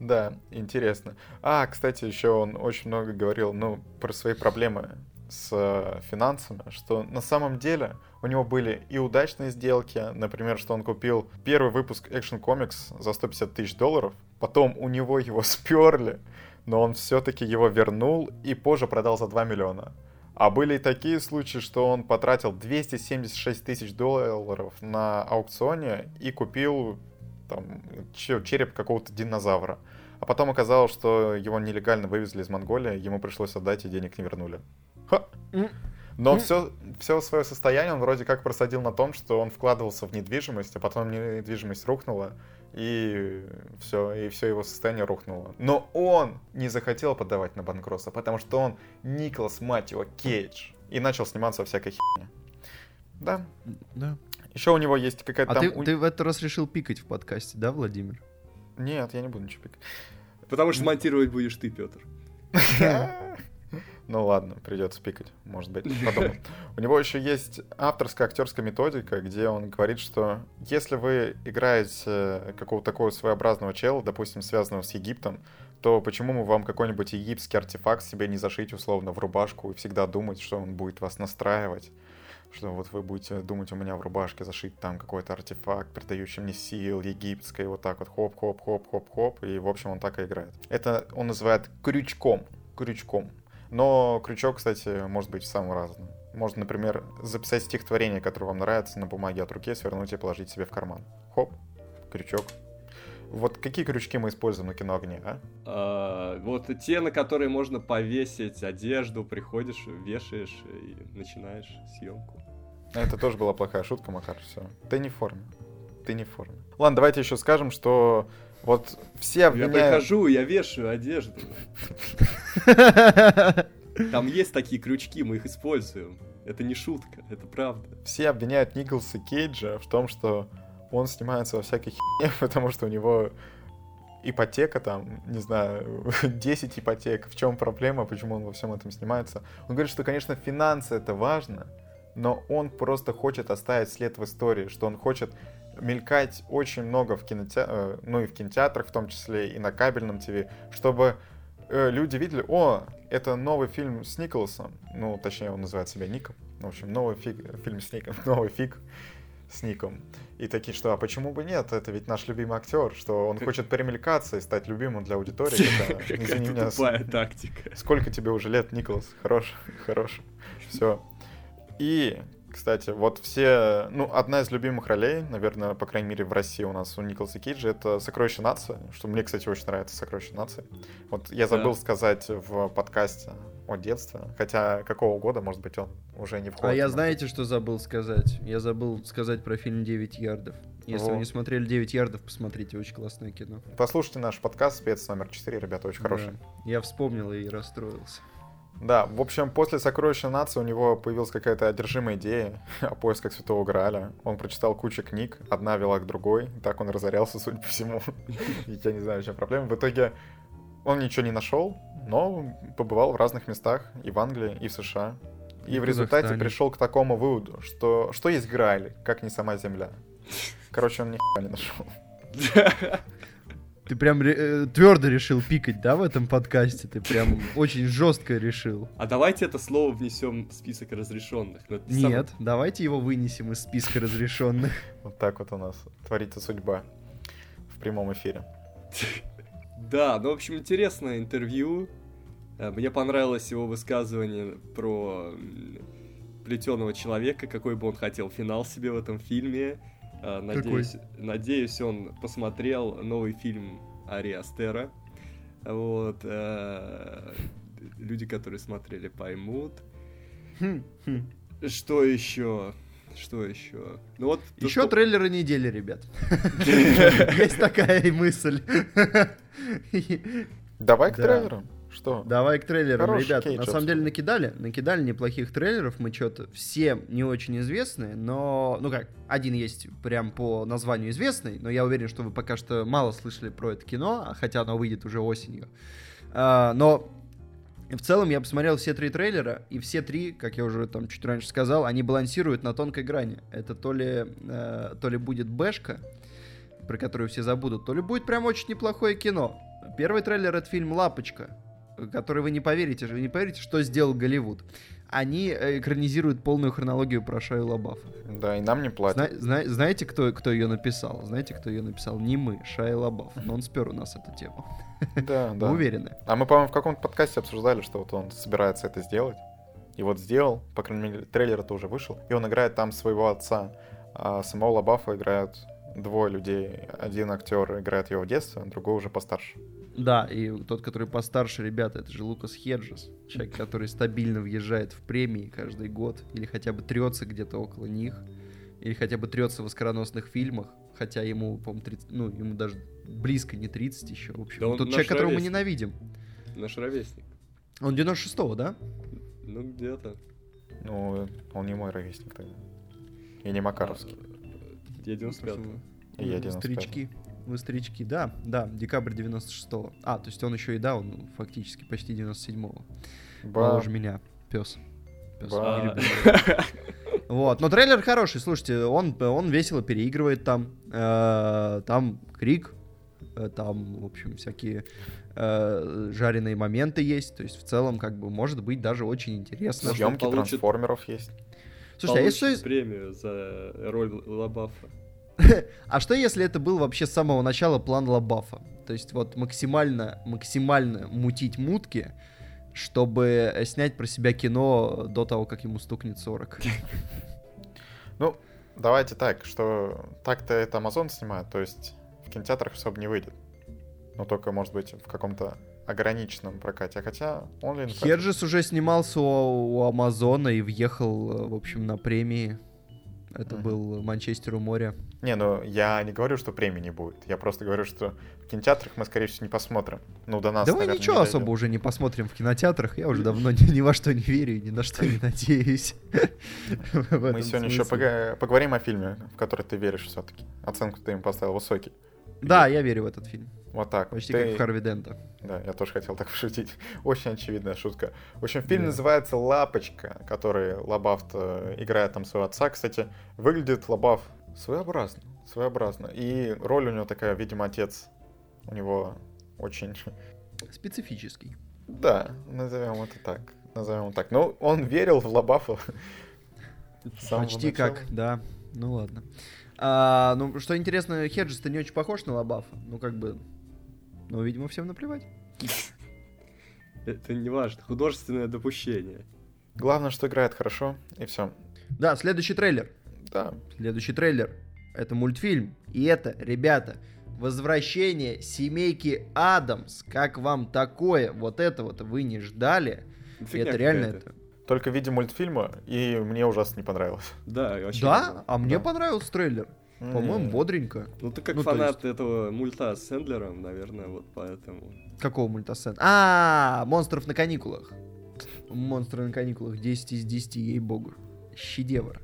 Да, интересно. А, кстати, еще он очень много говорил, ну, про свои проблемы с э, финансами, что на самом деле у него были и удачные сделки, например, что он купил первый выпуск Action Comics за 150 тысяч долларов, потом у него его сперли, но он все-таки его вернул и позже продал за 2 миллиона. А были и такие случаи, что он потратил 276 тысяч долларов на аукционе и купил там че- череп какого-то динозавра. А потом оказалось, что его нелегально вывезли из Монголии, ему пришлось отдать и денег не вернули. Но все, все свое состояние он вроде как просадил на том, что он вкладывался в недвижимость, а потом недвижимость рухнула, и все, и все его состояние рухнуло. Но он не захотел подавать на банкротство, потому что он Николас, мать его, Кейдж, и начал сниматься во всякой херне. Да. Да. Еще у него есть какая-то А там... ты, у- ты в этот раз решил пикать в подкасте, да, Владимир? Нет, я не буду ничего пикать. Потому что монтировать будешь ты, Петр. Ну ладно, придется пикать, может быть, подумал. У него еще есть авторская актерская методика, где он говорит, что если вы играете какого-то такого своеобразного чела, допустим, связанного с Египтом, то почему мы вам какой-нибудь египетский артефакт себе не зашить условно в рубашку и всегда думать, что он будет вас настраивать? Что вот вы будете думать, у меня в рубашке зашить там какой-то артефакт, придающий мне сил, египетской, вот так вот хоп-хоп-хоп-хоп-хоп, и в общем он так и играет. Это он называет крючком, крючком. Но крючок, кстати, может быть самым разным. Можно, например, записать стихотворение, которое вам нравится, на бумаге от руки, свернуть и положить себе в карман. Хоп, крючок. Вот какие крючки мы используем на кино огне, а? А, вот те, на которые можно повесить одежду, приходишь, вешаешь и начинаешь съемку. Это тоже была плохая шутка, Макар, все. Ты не в форме. Ты не в форме. Ладно, давайте еще скажем, что вот все Я обвиняют... прихожу, я вешаю одежду. Там есть такие крючки, мы их используем. Это не шутка, это правда. Все обвиняют Николса Кейджа в том, что он снимается во всякой херне, потому что у него ипотека там, не знаю, 10 ипотек. В чем проблема, почему он во всем этом снимается? Он говорит, что, конечно, финансы это важно, но он просто хочет оставить след в истории, что он хочет мелькать очень много в кинотеатрах, ну и в кинотеатрах в том числе, и на кабельном ТВ, чтобы э, люди видели, о, это новый фильм с Николасом, ну, точнее, он называет себя Ником, в общем, новый фиг, фильм с Ником, новый фиг с Ником. И такие, что, а почему бы нет? Это ведь наш любимый актер, что он хочет перемелькаться и стать любимым для аудитории. Это, извини Какая меня, тупая тактика. Сколько тебе уже лет, Николас? Хорош, хорош. Все. И, кстати, вот все... Ну, одна из любимых ролей, наверное, по крайней мере, в России у нас у Николаса Кейджа, это «Сокровище нации», что мне, кстати, очень нравится «Сокровище нации». Вот я забыл Да. сказать в подкасте о детстве, хотя какого года, может быть, он уже не входит. А я знаете, что забыл сказать? Я забыл сказать про фильм «9 ярдов». Если Во. вы не смотрели «9 ярдов», посмотрите, очень классное кино. Послушайте наш подкаст «Спец номер 4», ребята, очень хороший. Да. Я вспомнил и расстроился. Да, в общем, после «Сокровища нации» у него появилась какая-то одержимая идея о поисках Святого Грааля. Он прочитал кучу книг, одна вела к другой, так он разорялся, судя по всему. Я не знаю, в чем проблема. В итоге он ничего не нашел, но побывал в разных местах, и в Англии, и в США. И И в в результате Казахстане. пришел к такому выводу, что что есть Грааль, как не сама Земля. Короче, он ни не нашел. Ты прям твердо решил пикать, да, в этом подкасте? Ты прям очень жестко решил. А давайте это слово внесем в список разрешенных. Ну, это сам- Нет, давайте его вынесем из списка разрешенных. Вот так вот у нас творится судьба в прямом эфире. Да, ну, в общем, интересное интервью. Э, Мне понравилось его высказывание про плетеного человека, какой бы он хотел финал себе в этом фильме. Э, Надеюсь, надеюсь, он посмотрел новый фильм Ари Астера. Вот. э, Люди, которые смотрели, поймут. Хм, хм. Что еще? Что еще? Ну вот. Еще что- трейлеры недели, ребят. Есть такая мысль. Давай к трейлерам. Что? Давай к трейлерам, Хороший ребят. Кейдж На самом деле накидали, накидали неплохих трейлеров. Мы что-то все не очень известные, но, ну как, один есть прям по названию известный, но я уверен, что вы пока что мало слышали про это кино, а хотя оно выйдет уже осенью. А, но в целом я посмотрел все три трейлера, и все три, как я уже там чуть раньше сказал, они балансируют на тонкой грани. Это то ли, э, то ли будет бэшка, про которую все забудут, то ли будет прям очень неплохое кино. Первый трейлер это фильм «Лапочка», который вы не поверите, вы не поверите, что сделал Голливуд. Они э, экранизируют полную хронологию про Шаю Лабафа. Да, и нам не платят. Зна- зна- знаете, кто, кто ее написал? Знаете, кто ее написал? Не мы, Шай Лабаф. Но он спер у нас эту тему. Да, да. Уверены. А мы, по-моему, в каком-то подкасте обсуждали, что вот он собирается это сделать. И вот сделал, по крайней мере, трейлер-то уже вышел. И он играет там своего отца. А самого Лабафа играют двое людей. Один актер играет его в детстве, а другой уже постарше. Да, и тот, который постарше, ребята, это же Лукас Хеджес. Человек, который стабильно въезжает в премии каждый год. Или хотя бы трется где-то около них. Или хотя бы трется в оскароносных фильмах. Хотя ему, по-моему, 30, ну, ему даже близко не 30 еще. В общем, Да он тот наш человек, которого мы ровесник. ненавидим. Наш ровесник. Он 96-го, да? Ну, где-то. Ну, он не мой ровесник тогда. И не Макаровский. Я 95 И я Вы 95-го. Старички. Вы старички, да, да, декабрь 96-го. А, то есть он еще и да, он фактически почти 97-го. Ба. Моложе меня, пес. Пес. Вот, но трейлер хороший, слушайте, он, он весело переигрывает там, э, там крик, э, там, в общем, всякие э, жареные моменты есть, то есть в целом, как бы, может быть даже очень интересно. Съемки получит- трансформеров есть. Слушайте, а если, премию за роль Лабафа. А что если это был вообще с самого начала план Лабафа? То есть вот максимально, максимально мутить мутки, чтобы э, снять про себя кино до того, как ему стукнет 40. Ну, давайте так, что так-то это Amazon снимает, то есть в кинотеатрах особо не выйдет. Но только, может быть, в каком-то ограниченном прокате. А хотя онлайн... Хеджес уже снимался у, у Амазона и въехал, э, в общем, на премии. Это Мгм. был Манчестер у моря. Не, ну я не говорю, что премии не будет. Я просто говорю, что в кинотеатрах мы, скорее всего, не посмотрим. Ну, до нас, да мы наверное, ничего не особо уже не посмотрим в кинотеатрах. Я уже давно ни, ни во что не верю ни на что не надеюсь. Мы сегодня еще поговорим о фильме, в который ты веришь все-таки. Оценку ты им поставил высокий. Да, я верю в этот фильм. Вот так. Почти Ты- как в Харви Дента. Да, я тоже хотел так пошутить. Очень очевидная шутка. В общем, фильм Да. называется «Лапочка», который Лабафт э, играет там своего отца. Кстати, выглядит Лабаф своеобразно, своеобразно. И роль у него такая, видимо, отец. У него очень Специфический. Да, назовем это так. Назовем так. Ну, он верил в Лабафа. Почти как, да. Ну ладно. А, ну, что интересно, Хеджес-то не очень похож на Лабафа. Ну, как бы... Ну, видимо, всем наплевать. Это не важно. Художественное допущение. Главное, что играет хорошо, и все. Да, следующий трейлер. Да. Следующий трейлер. Это мультфильм. И это, ребята, возвращение семейки Адамс. Как вам такое? Вот это вот вы не ждали. Фигня это реально это. Только в виде мультфильма, и мне ужасно не понравилось. Да, вообще. Да? А мне Да. понравился трейлер. По-моему, М. бодренько. Ну ты как Ну, фанат этого мульта с Сэндлером, наверное, вот поэтому. Какого мультасцена? А, монстров на каникулах. Монстры на каникулах 10 из 10, ей-богу. Шедевр.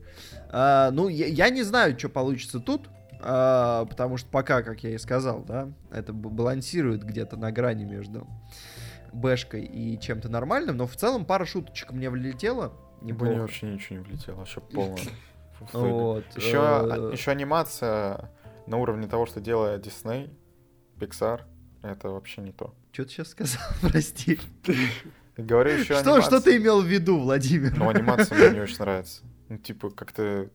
А, ну, я, я не знаю, что получится тут. а, потому что пока, как я и сказал, да, это балансирует где-то на грани между бэшкой и чем-то нормальным, но в целом пара шуточек мне влетела. Мне Неплохо. вообще ничего не влетело, вообще полно. Вот, Еще, э, еще анимация на уровне того, что делает Disney, Pixar, это вообще не то. Что ты сейчас сказал, прости? Говорю еще Что, что ты имел в виду, Владимир? Ну, анимация мне не очень нравится. Ну, типа, как-то...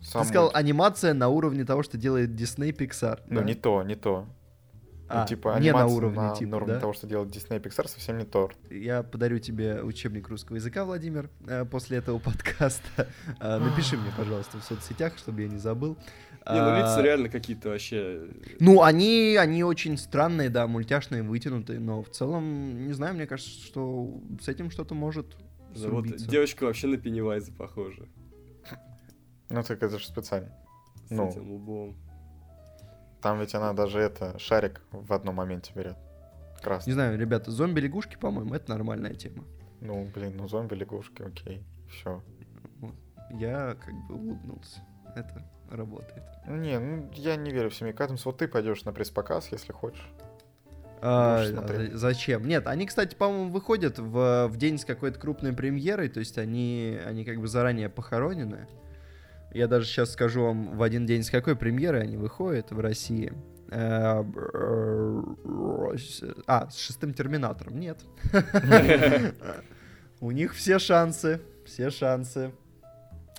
Сам Ты сказал анимация на уровне того, что делает Disney Pixar. Ну, да? не то, не то. А, ну, типа, не на уровне, на, типа, уровне да? того, что делает Disney и Pixar, совсем не то. Я подарю тебе учебник русского языка, Владимир, э, после этого подкаста. Э, Напиши мне, пожалуйста, в соцсетях, чтобы я не забыл. Не, ну лица А, реально какие-то вообще. Ну, они, они очень странные, да, мультяшные, вытянутые, но в целом, не знаю, мне кажется, что с этим что-то может да, Вот срубиться. девочка вообще на Пеннивайза похожа. Ну, так это же специально. С Ну. этим лбом. Там ведь она даже это, шарик в одном моменте берет. Не Красный. знаю, ребята, зомби-лягушки, по-моему, это нормальная тема. Ну, блин, ну зомби, лягушки, окей, все. Я как бы улыбнулся. Это работает. Не, ну я не верю в семейку Адамс. Вот ты пойдешь на пресс-показ, если хочешь. А, а зачем? Нет, они, кстати, по-моему, выходят в, в день с какой-то крупной премьерой, то есть они, они как бы заранее похоронены. Я даже сейчас скажу вам, в один день с какой премьерой они выходят в России. Э, А, с шестым Терминатором. Нет. У них все шансы, все шансы.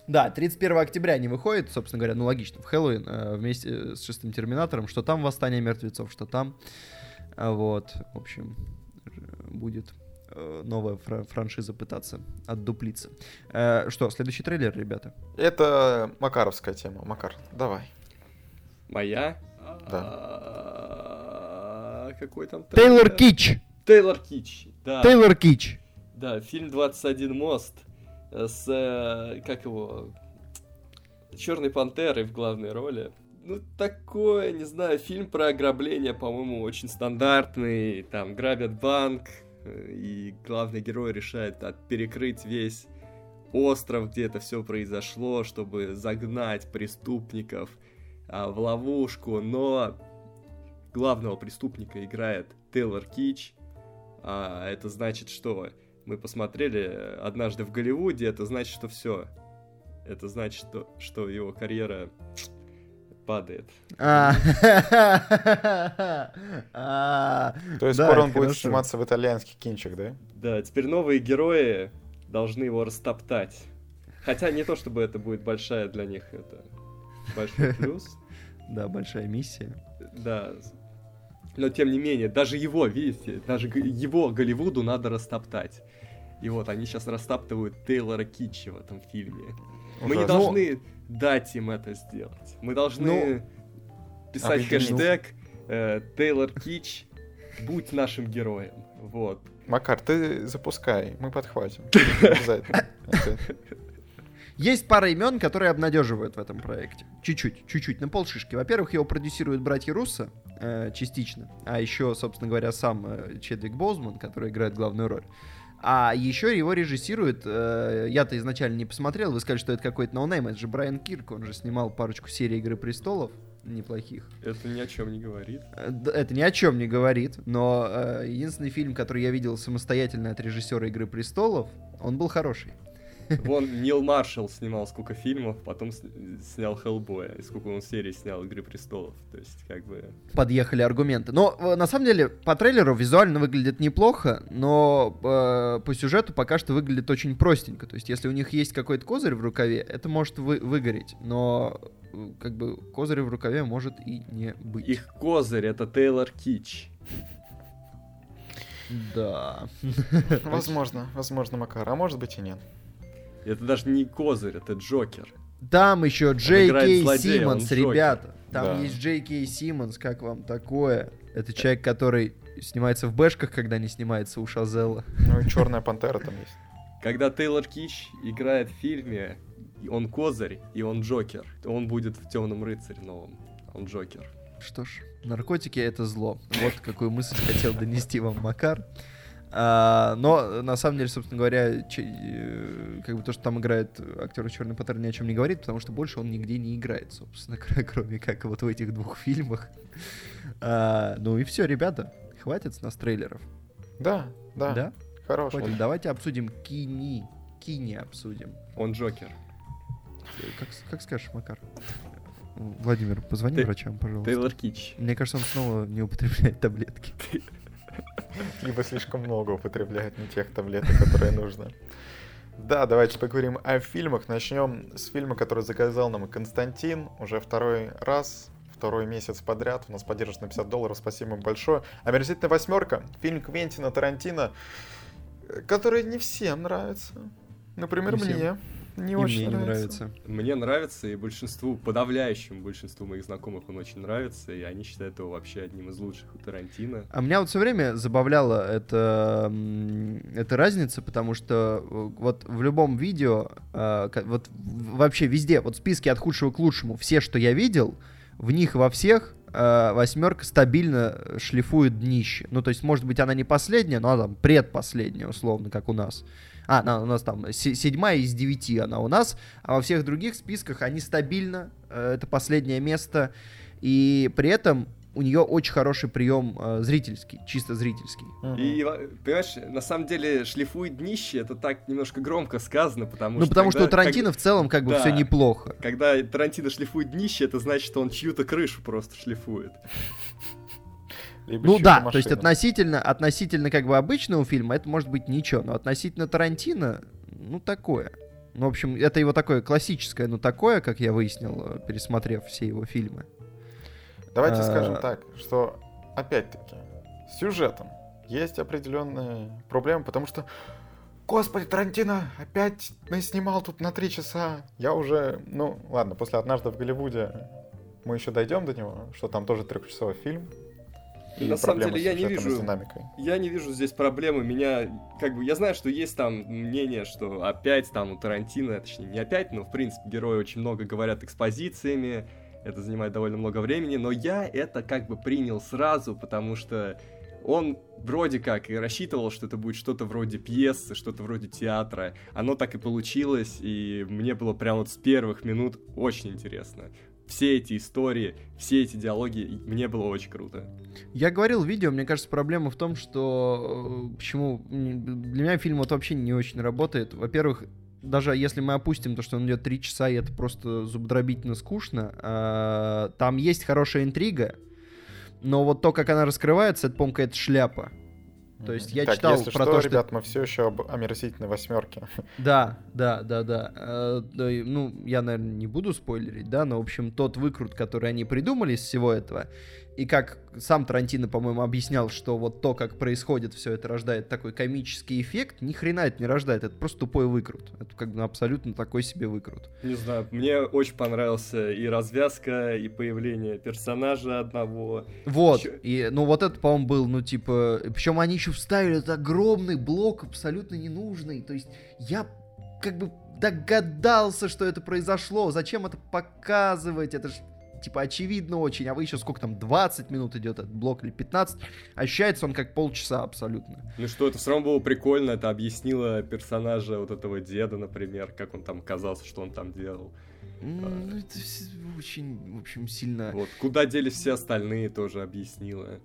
Да, 31 октября они выходят, собственно говоря, ну логично, в Хэллоуин э, вместе с шестым Терминатором, что там Восстание мертвецов, что там. Вот, в общем, э, будет э, новая фра- франшиза пытаться отдуплиться. Э, Что, следующий трейлер, ребята? Это Макаровская тема. Макар, давай. Моя? Да. А, Какой там Тейлор трейлер? Кич! Тейлор Кич. Да. Тейлор Кич! Да, фильм 21 мост э, с, э, как его, Черной Пантерой в главной роли. Ну, такое, не знаю, фильм про ограбление, по-моему, очень стандартный. Там грабят банк, э, и главный герой решает перекрыть весь остров, где это все произошло, чтобы загнать преступников а, в ловушку. Но главного преступника играет Тейлор Кич. А это значит, что мы посмотрели однажды в Голливуде, это значит, что все. Это значит, что, что его карьера падает. А, а, То есть скоро он будет сниматься в итальянский кинчик, да? Да, теперь новые герои должны его растоптать. Хотя не то, чтобы это будет большая для них это большой плюс. Да, большая миссия. Да. Но тем не менее, даже его, видите, даже его Голливуду надо растоптать. И вот они сейчас растоптывают Тейлора Китча в этом фильме. Мы не должны дать им это сделать. Мы должны писать объединить. хэштег э, Тейлор Кич, будь нашим героем. Вот. Макар, ты запускай, мы подхватим. Есть пара имен, которые обнадеживают в этом проекте. Чуть-чуть, чуть-чуть, на полшишки. Во-первых, его продюсируют братья Руссо, э, частично. А еще, собственно говоря, сам э, Чедвик Боузман, который играет главную роль. А еще его режиссирует, э, я-то изначально не посмотрел, вы сказали, что это какой-то no name, это же Брайан Кирк, он же снимал парочку серий «Игры престолов», неплохих. Это ни о чем не говорит. Э, Это ни о чем не говорит, но э, единственный фильм, который я видел самостоятельно от режиссера «Игры престолов», он был хороший. Вон Нил Маршалл снимал сколько фильмов, потом снял Хеллбоя, и сколько он серий снял Игры Престолов. То есть, как бы... Подъехали аргументы. Но э, на самом деле по трейлеру визуально выглядит неплохо, но э, по сюжету пока что выглядит очень простенько. То есть если у них есть какой-то козырь в рукаве, это может вы- выгореть. Но э, как бы козырь в рукаве может и не быть. Их козырь — это Тейлор Кич. Да. Возможно, возможно, Макар, а может быть и нет. Это даже не козырь, это Джокер. Там еще Джей Кей Симмонс, ребята. Там Да. есть Джей Кей Симмонс, как вам такое? Это человек, который снимается в бэшках, когда не снимается у Шазела. Ну и Черная Пантера там есть. Когда Тейлор Кич играет в фильме, он козырь, и он Джокер, то он будет в Темном рыцаре новом. Он Джокер. Что ж, наркотики это зло. Вот какую мысль хотел донести вам Макар. А, но на самом деле, собственно говоря, че- э, как бы то, что там играет актер Черный Пантер, ни о чем не говорит, потому что больше он нигде не играет, собственно, кр- кроме как вот в этих двух фильмах. А, ну и все, ребята, хватит с нас трейлеров. Да, да, Да? хороший. Хватит. Давайте обсудим Кини. Кини обсудим. Он Джокер. Как, как скажешь, Макар? Владимир, позвони Ты- врачам, пожалуйста. Тейлор Кич. Мне кажется, он снова не употребляет таблетки. Либо слишком много употребляет не тех таблеток, которые нужно. Да, давайте поговорим о фильмах. Начнем с фильма, который заказал нам Константин уже второй раз, второй месяц подряд. У нас поддержит на 50 долларов, спасибо им большое. Омерзительная восьмерка. Фильм Квентина Тарантино, который не всем нравится. Например, Не всем. Мне. Не И очень мне не нравится. нравится. Мне нравится, и большинству, подавляющему большинству моих знакомых он очень нравится, и они считают его вообще одним из лучших у Тарантино. А меня вот все время забавляла эта, эта разница, потому что э, вот в любом видео, э, вот вообще везде, вот списки от худшего к лучшему, все, что я видел, в них во всех э, восьмерка стабильно шлифует днище. Ну, то есть, может быть, она не последняя, но она там предпоследняя, условно, как у нас. А, она у нас там се- седьмая из девяти она у нас, а во всех других списках они стабильно, э, это последнее место, и при этом у нее очень хороший прием э, зрительский, чисто зрительский. И, понимаешь, на самом деле шлифует днище, это так немножко громко сказано, потому ну, что... потому что у когда- Тарантино в целом как бы Да. все неплохо. Когда Тарантино шлифует днище, это значит, что он чью-то крышу просто шлифует. Либо Ну да, то есть относительно, относительно как бы обычного фильма это может быть ничего, но относительно Тарантино, ну такое. Ну, в общем, это его такое классическое, ну такое, как я выяснил, э, пересмотрев все его фильмы. Давайте А, скажем так, что опять-таки с сюжетом есть определенные проблемы, потому что Господи, Тарантино опять снимал тут на три часа. Я уже, ну ладно, после однажды в Голливуде мы еще дойдем до него, что там тоже трехчасовой фильм. И На самом деле, я не вижу- динамикой. Я не вижу здесь проблемы. Меня, как бы, я знаю, что есть там мнение, что опять там у Тарантино, точнее, не опять, но, в принципе, герои очень много говорят экспозициями, это занимает довольно много времени, но я это как бы принял сразу, потому что он вроде как и рассчитывал, что это будет что-то вроде пьесы, что-то вроде театра. Оно так и получилось, и мне было прям вот с первых минут очень интересно. Все эти истории, все эти диалоги, мне было очень круто. Я говорил в видео, мне кажется, проблема в том, что э, почему для меня фильм вот вообще не очень работает. Во-первых, даже если мы опустим то, что он идет три часа, и это просто зубодробительно скучно, а, там есть хорошая интрига, но вот то, как она раскрывается, это, по-моему, какая-то шляпа. То есть я так, читал если про что, то, что- ребят, мы все еще об омерзительной восьмерке. Да, да, да, да. Э, Ну, я, наверное, не буду спойлерить, да, но, в общем, тот выкрут, который они придумали из всего этого, и как сам Тарантино, по-моему, объяснял, что вот то, как происходит все это, рождает такой комический эффект, ни хрена это не рождает, это просто тупой выкрут. Это как бы абсолютно такой себе выкрут. Не знаю, мне очень понравился и развязка, и появление персонажа одного. Вот, Чё? и, ну, вот это, по-моему, был, ну, типа, причем они еще вставили этот огромный блок, абсолютно ненужный, то есть я как бы догадался, что это произошло, зачем это показывать, это же типа очевидно очень, а вы еще сколько там, 20 минут идет этот блок или 15, ощущается он как полчаса абсолютно. Ну что, это все равно было прикольно, это объяснило персонажа вот этого деда, например, как он там казался, что он там делал. М, Ну, это очень, в общем, сильно... Вот, куда делись все остальные, тоже объяснило.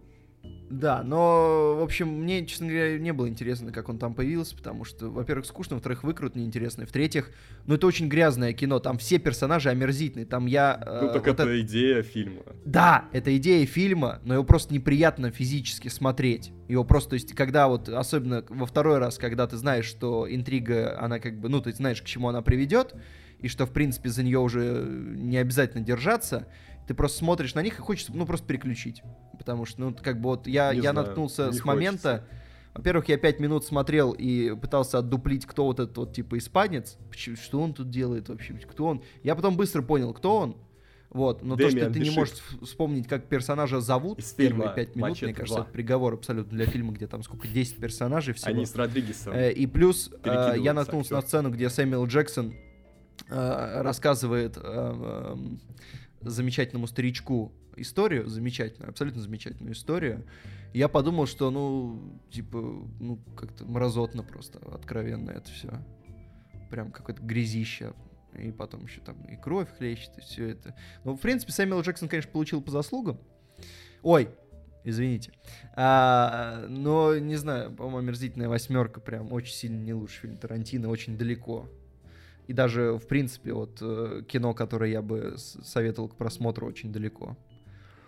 Да, но, в общем, мне, честно говоря, не было интересно, как он там появился, потому что, во-первых, скучно, во-вторых, выкрут неинтересный, в-третьих, ну это очень грязное кино, там все персонажи омерзительные, там я... Э, ну так вот это, это идея фильма. Да, это идея фильма, но его просто неприятно физически смотреть. Его просто, то есть, когда вот, особенно во второй раз, когда ты знаешь, что интрига, она как бы, ну, ты знаешь, к чему она приведет, и что, в принципе, за нее уже не обязательно держаться, ты просто смотришь на них и хочется, ну, просто переключить. Потому что, ну, как бы вот я, я наткнулся с момента... Во-первых, я пять минут смотрел и пытался отдуплить, кто вот этот вот типа испанец. Что он тут делает вообще? Кто он? Я потом быстро понял, кто он. Вот, но Дэмиан то, что ты Дешик. не можешь вспомнить, как персонажа зовут Из первые пять минут, мне кажется, 2. это приговор абсолютно для фильма, где там сколько, 10 персонажей всего. Они с Родригесом. Э, и плюс э, я наткнулся на сцену, где Сэмюэл Джексон э, рассказывает э, замечательному старичку историю, замечательную, абсолютно замечательную историю. Я подумал, что, ну, типа, ну, как-то мразотно просто, откровенно это все. Прям какое-то грязище. И потом еще там и кровь хлещет, и все это. Ну, в принципе, Сэмюэл Джексон, конечно, получил по заслугам. Ой, извините. А, но, не знаю, по-моему, «Омерзительная восьмерка» прям очень сильно не лучший фильм Тарантино, очень далеко и даже, в принципе, вот э, кино, которое я бы советовал к просмотру, очень далеко.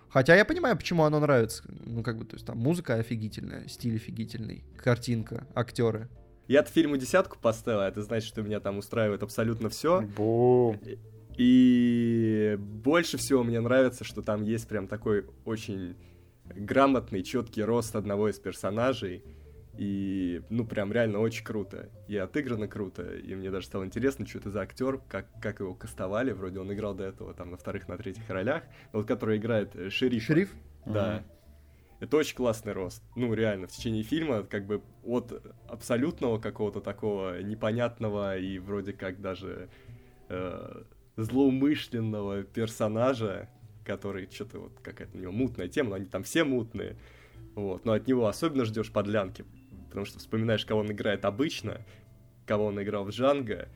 Хотя я понимаю, почему оно нравится. Ну, как бы, то есть там музыка офигительная, стиль офигительный, картинка, актеры. Я-то фильму десятку поставил, а это значит, что меня там устраивает абсолютно все. Бум. И больше всего мне нравится, что там есть прям такой очень грамотный, четкий рост одного из персонажей и, ну, прям реально очень круто. И отыграно круто. И мне даже стало интересно, что это за актер, как, как его кастовали. Вроде он играл до этого там на вторых, на третьих ролях. Вот который играет э, шериф. Шериф? Да. Uh-huh. Это очень классный рост. Ну, реально, в течение фильма, как бы от абсолютного какого-то такого непонятного и вроде как даже э, злоумышленного персонажа, который что-то вот какая-то у него мутная тема, но они там все мутные. Вот, но от него особенно ждешь подлянки, потому что вспоминаешь, кого он играет обычно, кого он играл в Джанго,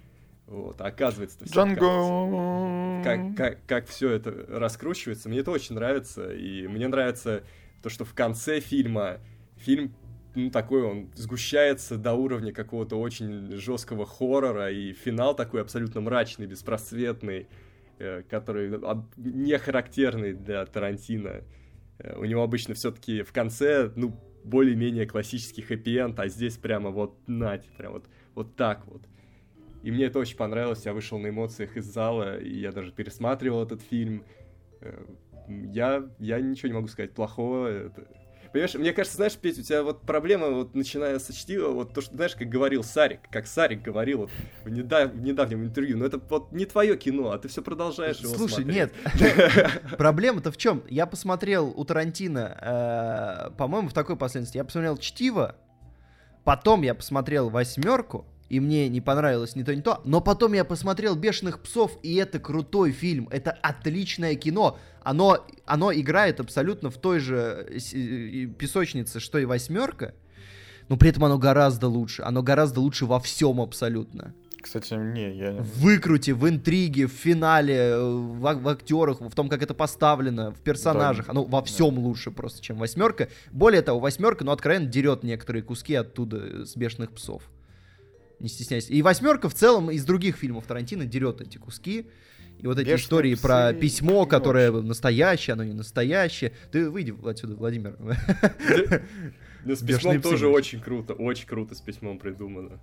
вот, а оказывается, Джанго! Как, как, как все это раскручивается, мне это очень нравится, и мне нравится то, что в конце фильма фильм ну, такой он сгущается до уровня какого-то очень жесткого хоррора, и финал такой абсолютно мрачный, беспросветный, э, который не характерный для Тарантино. Э, у него обычно все-таки в конце, ну, более-менее классический хэппи-энд, а здесь прямо вот, нате, прям вот, вот так вот. И мне это очень понравилось, я вышел на эмоциях из зала, и я даже пересматривал этот фильм. Э, я, я ничего не могу сказать плохого. Это, Понимаешь, мне кажется, знаешь, Петь, у тебя вот проблема, вот начиная с чтива, вот то, что, знаешь, как говорил Сарик, как Сарик говорил вот в, недав... в недавнем интервью, но это вот не твое кино, а ты все продолжаешь его Слушай, смотреть. нет, проблема-то в чем? Я посмотрел у Тарантино, э, по-моему, в такой последовательности, я посмотрел Чтиво, потом я посмотрел Восьмерку, и мне не понравилось ни то, ни то. Но потом я посмотрел «Бешеных псов», и это крутой фильм, это отличное кино. Оно, оно играет абсолютно в той же э, песочнице, что и «Восьмерка», но при этом оно гораздо лучше. Оно гораздо лучше во всем абсолютно. Кстати, не, я не... В выкруте, в интриге, в финале, э, в, в актерах, в том, как это поставлено, в персонажах. Да. Оно во всем да. лучше просто, чем восьмерка. Более того, восьмерка, ну, откровенно дерет некоторые куски оттуда э, с бешеных псов не стесняйся. И восьмерка в целом из других фильмов Тарантино дерет эти куски. И вот эти Бешеные истории про письмо, которое очень. настоящее, оно не настоящее. Ты выйди отсюда, Владимир. с письмом тоже очень круто, очень круто с письмом придумано.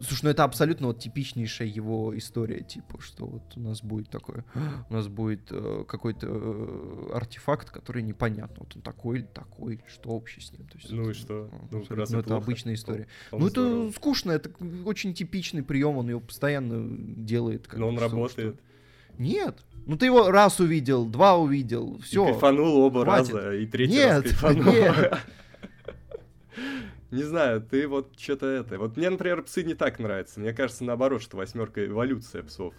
Слушай, ну это абсолютно вот типичнейшая его история, типа, что вот у нас будет такое, у нас будет э, какой-то э, артефакт, который непонятно, вот он такой или такой, что вообще с ним. То есть, ну это, и что? Ну, ну, ну это обычная история. Он, ну здорово. это скучно, это очень типичный прием, он его постоянно делает. Но он работает. Что... Нет, ну ты его раз увидел, два увидел, все. И кайфанул оба Хватит. раза, и третий нет, раз кайфанул. Нет, Не знаю, ты вот что-то это... Вот мне, например, псы не так нравятся. Мне кажется, наоборот, что восьмерка эволюция псов.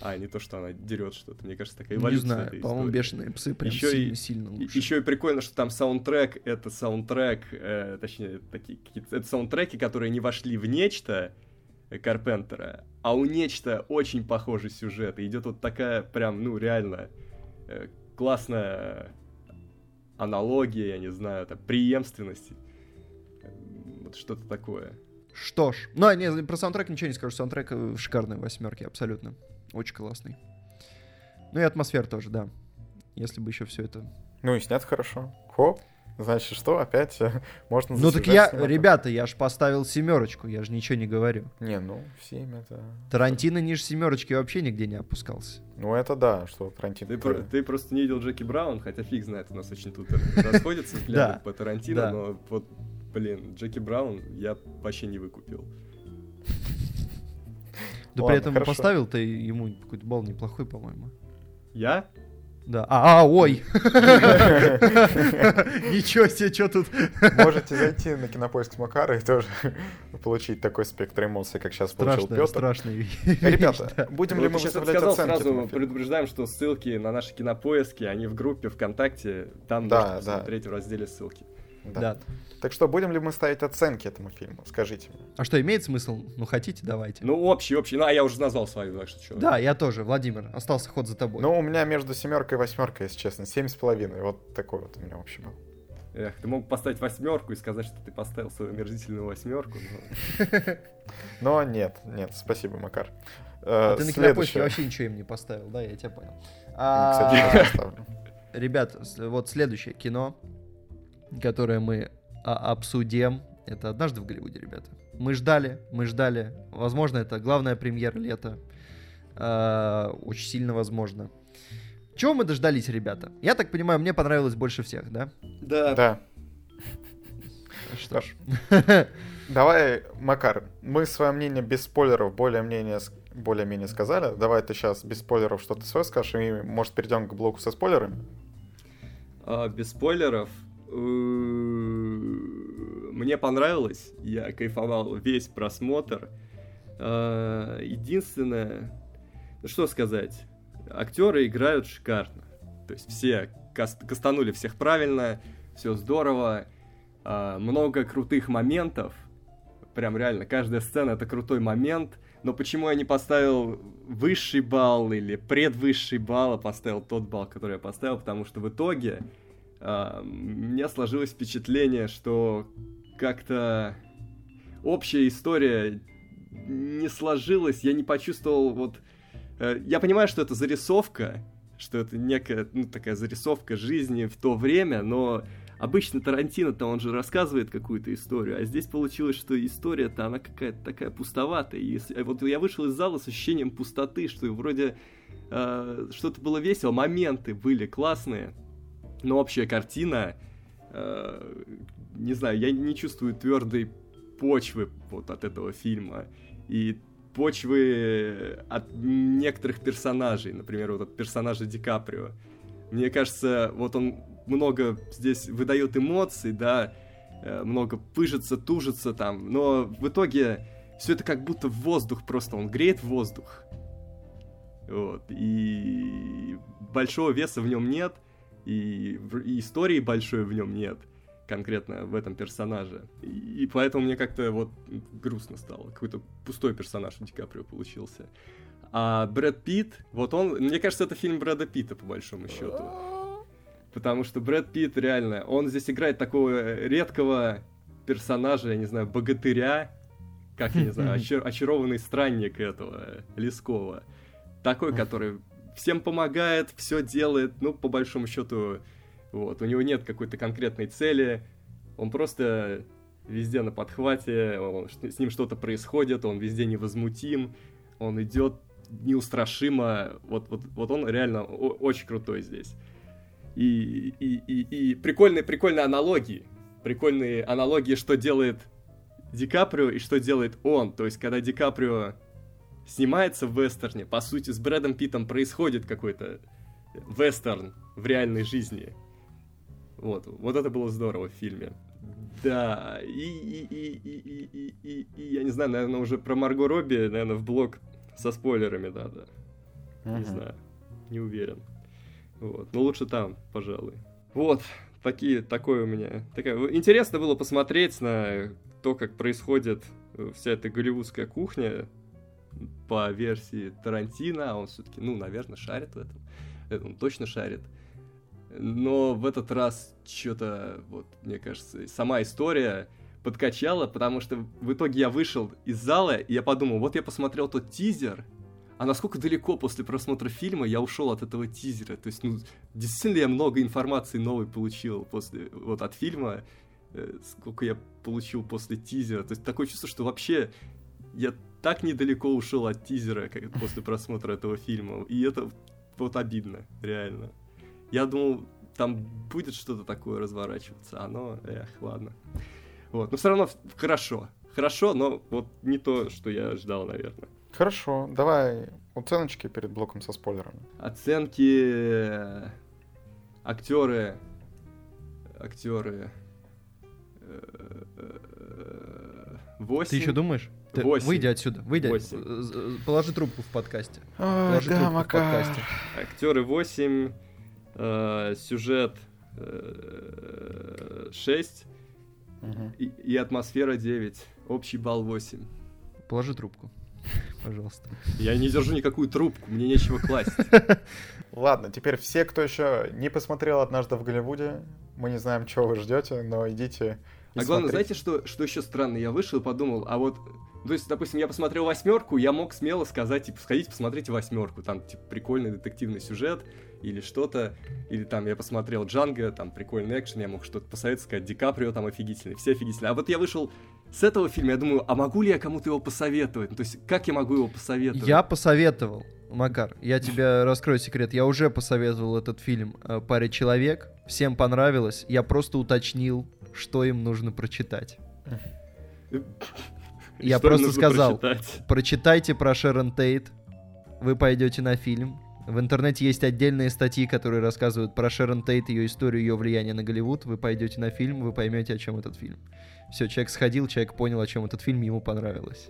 А, не то, что она дерет что-то. Мне кажется, такая эволюция. Не знаю, по-моему, бешеные псы прям еще сильно, и, сильно лучше. Еще и прикольно, что там саундтрек, это саундтрек, э, точнее, такие какие-то... Это саундтреки, которые не вошли в нечто Карпентера, а у нечто очень похожий сюжет. И идет вот такая прям, ну, реально э, классная аналогия, я не знаю, там, преемственности. Вот что-то такое. Что ж. Ну, а не, про саундтрек ничего не скажу. Саундтрек э, шикарный восьмерки, абсолютно. Очень классный. Ну и атмосфера тоже, да. Если бы еще все это... Ну и снят хорошо. Хоп. Значит, что, опять можно Ну так я, ребята, я ж поставил семерочку, я же ничего не говорю. Не, ну, в 7 это... Тарантино ниже семерочки вообще нигде не опускался. Ну это да, что Тарантино... Ты, про, ты просто не видел Джеки Браун, хотя фиг знает, у нас очень тут расходятся взгляды по Тарантино, но вот, блин, Джеки Браун я вообще не выкупил. Да при этом поставил ты ему какой-то балл неплохой, по-моему. Я? Да. А, а, ой. Ничего себе, что тут. Можете зайти на кинопоиск с Макара и тоже получить такой спектр эмоций, как сейчас получил Петр. Страшный. Ребята, будем ли мы выставлять оценки? Сразу предупреждаем, что ссылки на наши кинопоиски, они в группе ВКонтакте, там можно посмотреть в разделе ссылки. Да. да. Так что будем ли мы ставить оценки этому фильму? Скажите мне. А что, имеет смысл? Ну, хотите, давайте. Ну, общий, общий. Ну, а я уже назвал свою, так что что. Да, я тоже. Владимир, остался ход за тобой. Ну, у меня между семеркой и восьмеркой, если честно. Семь с половиной. Вот такой вот у меня общий был. Эх, ты мог поставить восьмерку и сказать, что ты поставил свою омерзительную восьмерку. Но нет, нет, спасибо, Макар. А ты на кинопоиске вообще ничего им не поставил, да, я тебя понял. Кстати, оставлю. Ребят, вот следующее кино которое мы а, обсудим. Это однажды в Голливуде, ребята. Мы ждали, мы ждали. Возможно, это главная премьера лета. Э, очень сильно возможно. Чего мы дождались, ребята? Я так понимаю, мне понравилось больше всех, да? Да. Да. Что ж. Давай, Макар, мы свое мнение без спойлеров более-менее более-менее сказали. Давай ты сейчас без спойлеров что-то свое скажешь, и, может, перейдем к блоку со спойлерами? А, без спойлеров? Э, мне понравилось, я кайфовал весь просмотр. Э, единственное, что сказать, актеры играют шикарно. То есть все кастанули всех правильно, все здорово, э, много крутых моментов. Прям реально, каждая сцена это крутой момент. Но почему я не поставил высший балл или предвысший балл, а поставил тот балл, который я поставил? Потому что в итоге у меня сложилось впечатление, что как-то общая история не сложилась, я не почувствовал вот... Э, я понимаю, что это зарисовка, что это некая, ну, такая зарисовка жизни в то время, но обычно Тарантино-то он же рассказывает какую-то историю, а здесь получилось, что история-то она какая-то такая пустоватая. И вот я вышел из зала с ощущением пустоты, что вроде э, что-то было весело, моменты были классные, но общая картина, э, не знаю, я не чувствую твердой почвы вот от этого фильма. И почвы от некоторых персонажей, например, вот от персонажа Ди Каприо. Мне кажется, вот он много здесь выдает эмоций, да, э, много пыжится, тужится там, но в итоге все это как будто в воздух просто, он греет воздух. Вот, и большого веса в нем нет — и, и истории большой в нем нет конкретно в этом персонаже. И, и поэтому мне как-то вот грустно стало. Какой-то пустой персонаж у Ди Каприо получился. А Брэд Питт, вот он, мне кажется, это фильм Брэда Питта, по большому счету. Потому что Брэд Питт реально, он здесь играет такого редкого персонажа, я не знаю, богатыря, как, я не знаю, очар- очарованный странник этого Лескова. Такой, который всем помогает, все делает, ну, по большому счету, вот, у него нет какой-то конкретной цели, он просто везде на подхвате, он, с ним что-то происходит, он везде невозмутим, он идет неустрашимо, вот, вот, вот он реально очень крутой здесь. И, и, и, и прикольные, прикольные аналогии, прикольные аналогии, что делает Ди Каприо и что делает он. То есть, когда Ди Каприо снимается в вестерне. По сути, с Брэдом Питом происходит какой-то вестерн в реальной жизни. Вот, вот это было здорово в фильме. Да, и, и, и, и, и, и, и, и я не знаю, наверное, уже про Марго Робби, наверное, в блог со спойлерами надо. Uh-huh. Не знаю, не уверен. Вот, но лучше там, пожалуй. Вот, такие, такое у меня. Такая, интересно было посмотреть на то, как происходит э, вся эта голливудская кухня, по версии Тарантино, а он все-таки, ну, наверное, шарит в этом. Это он точно шарит. но в этот раз что-то, вот, мне кажется, сама история подкачала, потому что в итоге я вышел из зала, и я подумал, вот я посмотрел тот тизер, а насколько далеко после просмотра фильма я ушел от этого тизера. То есть, ну, действительно я много информации новой получил после, вот, от фильма, э, сколько я получил после тизера. То есть, такое чувство, что вообще я так недалеко ушел от тизера, как после просмотра этого фильма. И это вот обидно, реально. Я думал, там будет что-то такое разворачиваться, а оно, эх, ладно. Вот, но все равно хорошо. Хорошо, но вот не то, что я ждал, наверное. Хорошо, давай оценочки перед блоком со спойлерами. Оценки э, актеры, актеры. 8. Ты еще думаешь? Ты 8. Выйди отсюда, выйди. 8. Э, э, Положи трубку в подкасте. Ой, Положи да, трубку в Макар. подкасте. Актеры 8, э, сюжет э, 6 Мгм. и, и атмосфера 9. Общий балл 8. Положи трубку. Пожалуйста. Я не держу никакую трубку, мне нечего класть. Ладно, теперь все, кто еще не посмотрел «Однажды в Голливуде», мы не знаем, чего вы ждете, но идите и А главное, смотрите. знаете, что, что еще странно? Я вышел и подумал, а вот, то есть, допустим, я посмотрел восьмерку, я мог смело сказать, типа, сходите, посмотрите восьмерку, там, типа, прикольный детективный сюжет или что-то, или там я посмотрел Джанго, там, прикольный экшен, я мог что-то посоветовать, сказать, Ди Каприо там офигительный, все офигительные. А вот я вышел с этого фильма, я думаю, а могу ли я кому-то его посоветовать? Ну, то есть, как я могу его посоветовать? Я посоветовал, Макар, я тебе раскрою секрет. Я уже посоветовал этот фильм э, паре человек. Всем понравилось. Я просто уточнил, что им нужно прочитать. Я просто сказал, прочитать? прочитайте про Шерон Тейт, вы пойдете на фильм. В интернете есть отдельные статьи, которые рассказывают про Шерон Тейт, ее историю, ее влияние на Голливуд. Вы пойдете на фильм, вы поймете, о чем этот фильм. Все, человек сходил, человек понял, о чем этот фильм, ему понравилось.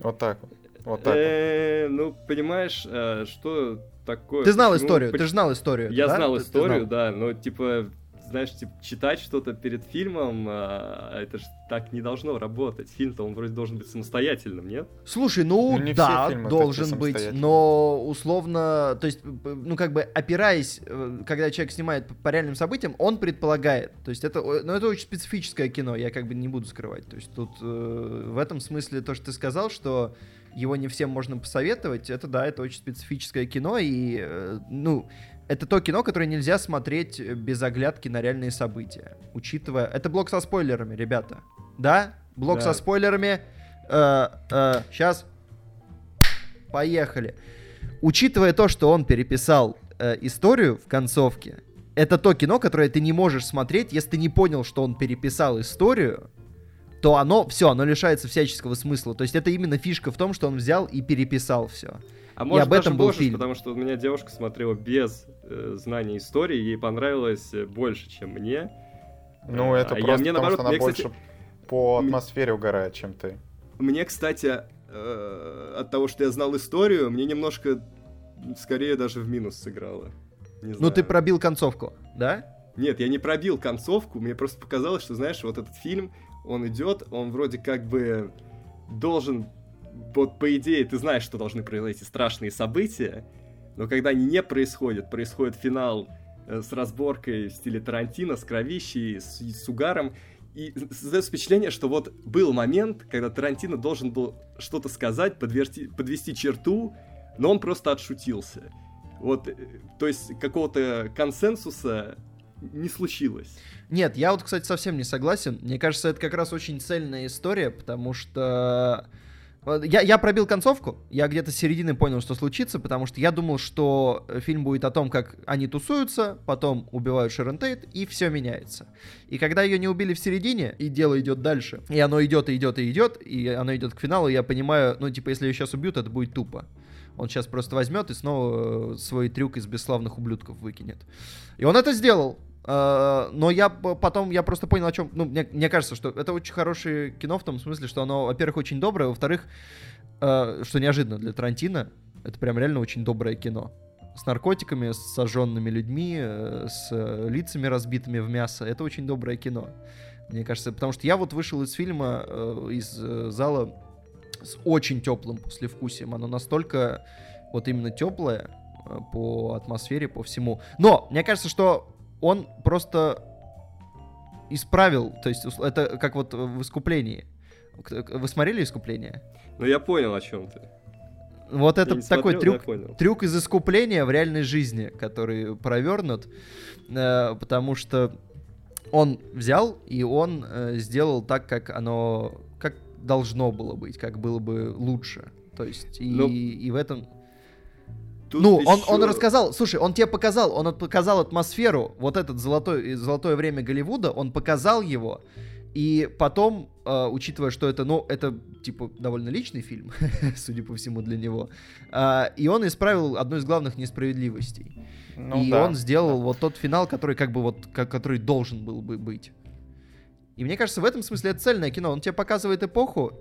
Вот так вот. Вот так. Э, Ну, понимаешь, э, что такое? Ты знал историю, ты же знал историю. Я знал историю, да, но типа, знаешь, типа, читать что-то перед фильмом, а, это же так не должно работать. Фильм-то он вроде должен быть самостоятельным, нет? Слушай, ну, Ну, не да, должен быть, но условно, то есть, ну, как бы опираясь, э, когда человек снимает по- по реальным событиям, он предполагает. То есть это, э, ну, это очень специфическое кино, я как бы не буду скрывать. То есть тут э, в этом смысле то, что ты сказал, что его не всем можно посоветовать, это да, это очень специфическое кино, и, э, ну, это то кино, которое нельзя смотреть без оглядки на реальные события, учитывая... Это блок со спойлерами, ребята. Да? Блок Да. со спойлерами. сейчас. Поехали. Учитывая то, что он переписал э, историю в концовке, это то кино, которое ты не можешь смотреть, если ты не понял, что он переписал историю, то оно, все, оно лишается всяческого смысла. То есть это именно фишка в том, что он взял и переписал все. А может об этом даже был можешь, фильм. потому что у меня девушка смотрела без э, знания истории, ей понравилось э, больше, чем мне. Ну, Э, это а я- просто мне потому, наоборот, что она мне, больше кстати, по атмосфере угорает, чем ты. Мне, кстати, э, от того, что я знал историю, мне немножко скорее даже в минус сыграло. Не Ну знаю. ты пробил концовку, да? Нет, я не пробил концовку, мне просто показалось, что, знаешь, вот этот фильм, он идет, он вроде как бы должен, вот по идее, ты знаешь, что должны произойти страшные события, но когда они не происходят, происходит финал э, с разборкой в стиле Тарантино, с кровищей, с, с угаром, и создается впечатление, что вот был момент, когда Тарантино должен был что-то сказать, подверти- подвести черту, но он просто отшутился. Вот, э, то есть какого-то консенсуса не случилось. Нет, я вот, кстати, совсем не согласен. Мне кажется, это как раз очень цельная история, потому что... Я, я пробил концовку, я где-то с середины понял, что случится, потому что я думал, что фильм будет о том, как они тусуются, потом убивают Шерон Тейт, и все меняется. И когда ее не убили в середине, и дело идет дальше, и оно идет, и идет, и идет, и оно идет к финалу, я понимаю, ну, типа, если ее сейчас убьют, это будет тупо. Он сейчас просто возьмет и снова э, свой трюк из бесславных ублюдков выкинет. И он это сделал. Э, Но я потом, я просто понял, о чем... Ну, мне, мне кажется, что это очень хорошее кино в том смысле, что оно, во-первых, очень доброе, во-вторых, э, что неожиданно для Тарантино, это прям реально очень доброе кино. С наркотиками, с сожженными людьми, э, с э, лицами разбитыми в мясо. Это очень доброе кино. Мне кажется, потому что я вот вышел из фильма, э, из э, зала с очень теплым послевкусием. Оно настолько вот именно теплое э, по атмосфере, по всему. Но мне кажется, что он просто исправил, то есть это как вот в искуплении. Вы смотрели искупление? Ну я понял, о чем ты. Вот это такой смотрел, трюк, трюк из искупления в реальной жизни, который провернут, э, потому что он взял и он э, сделал так, как оно, как должно было быть, как было бы лучше. То есть и. Ну, и в этом Тут ну, еще... он, он рассказал, слушай, он тебе показал, он показал атмосферу, вот этот золотой, золотое время Голливуда, он показал его, и потом, э, учитывая, что это, ну, это, типа, довольно личный фильм, судя по всему, для него, э, и он исправил одну из главных несправедливостей. Ну, и да, он сделал да. вот тот финал, который как бы вот, как, который должен был бы быть. И мне кажется, в этом смысле это цельное кино. Он тебе показывает эпоху,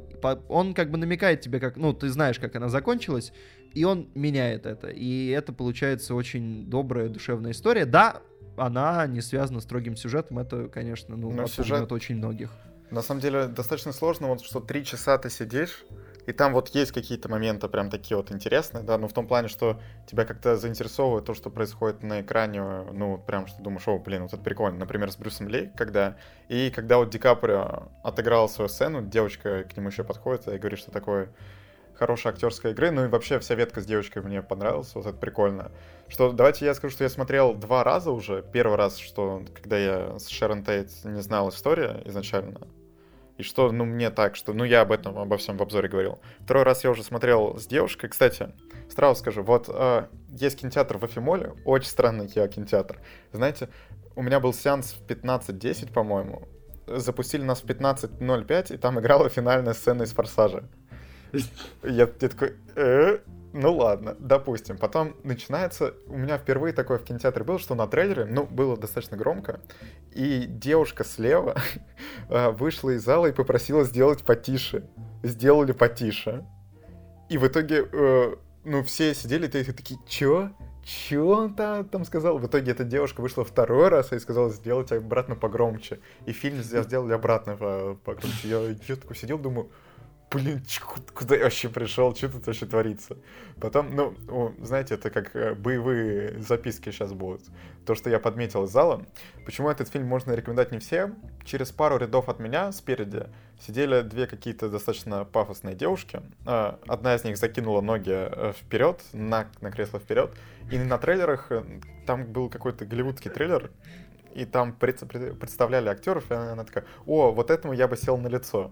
он как бы намекает тебе, как, ну, ты знаешь, как она закончилась, и он меняет это. И это получается очень добрая, душевная история. Да, она не связана с строгим сюжетом, это, конечно, ну, Но сюжет... очень многих. На самом деле, достаточно сложно, вот что три часа ты сидишь, и там вот есть какие-то моменты прям такие вот интересные, да, но в том плане, что тебя как-то заинтересовывает то, что происходит на экране, ну, прям что думаешь, о, блин, вот это прикольно. Например, с Брюсом Ли, когда... И когда вот Ди Каприо отыграл свою сцену, девочка к нему еще подходит и говорит, что такое хорошая актерская игры, ну и вообще вся ветка с девочкой мне понравилась, вот это прикольно. Что, давайте я скажу, что я смотрел два раза уже. Первый раз, что когда я с Шерон Тейт не знал историю изначально, и что, ну, мне так, что, ну, я об этом, обо всем в обзоре говорил. Второй раз я уже смотрел с девушкой. Кстати, сразу скажу, вот э, есть кинотеатр в Афимоле, очень странный кинотеатр. Знаете, у меня был сеанс в 15.10, по-моему. Запустили нас в 15.05, и там играла финальная сцена из «Форсажа». Я, такой, э, ну ладно, допустим. Потом начинается... У меня впервые такое в кинотеатре было, что на трейлере, ну, было достаточно громко, и девушка слева э, вышла из зала и попросила сделать потише. Сделали потише. И в итоге, э, ну, все сидели и такие, чё? Чё он там, там сказал? В итоге эта девушка вышла второй раз и сказала сделать обратно погромче. И фильм сделали обратно погромче. Я, я такой сидел, думаю, блин, куда я вообще пришел, что тут вообще творится. Потом, ну, знаете, это как э, боевые записки сейчас будут. То, что я подметил из зала. Почему этот фильм можно рекомендовать не всем? Через пару рядов от меня спереди сидели две какие-то достаточно пафосные девушки. Э, одна из них закинула ноги э, вперед, на, на кресло вперед. И на трейлерах, там был какой-то голливудский трейлер, и там представляли актеров, и она такая, о, вот этому я бы сел на лицо.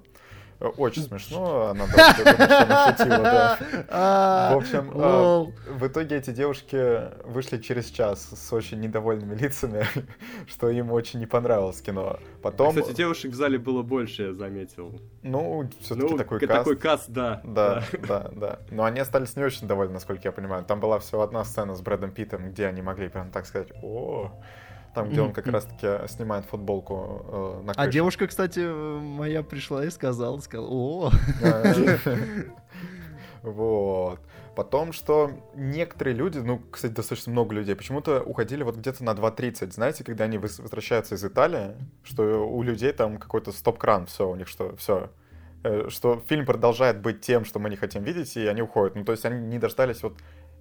Очень смешно, она шутила, да. А, в общем, а, в итоге эти девушки вышли через час с очень недовольными лицами, что им очень не понравилось кино. Потом... Кстати, девушек в зале было больше, я заметил. Ну, все-таки ну, такой каст. Такой каст, да. Да, да, да. Но они остались не очень довольны, насколько я понимаю. Там была всего одна сцена с Брэдом Питтом, где они могли прям так сказать, о, там, где он как раз-таки снимает футболку э, на а крыше. А девушка, кстати, моя пришла и сказала, сказала, о. Вот. Потом, что некоторые люди, ну, кстати, достаточно много людей, почему-то уходили вот где-то на 2.30. Знаете, когда они возвращаются из Италии, что у людей там какой-то стоп-кран, все, у них что, все. Э, что фильм продолжает быть тем, что мы не хотим видеть, и они уходят. Ну, то есть они не дождались вот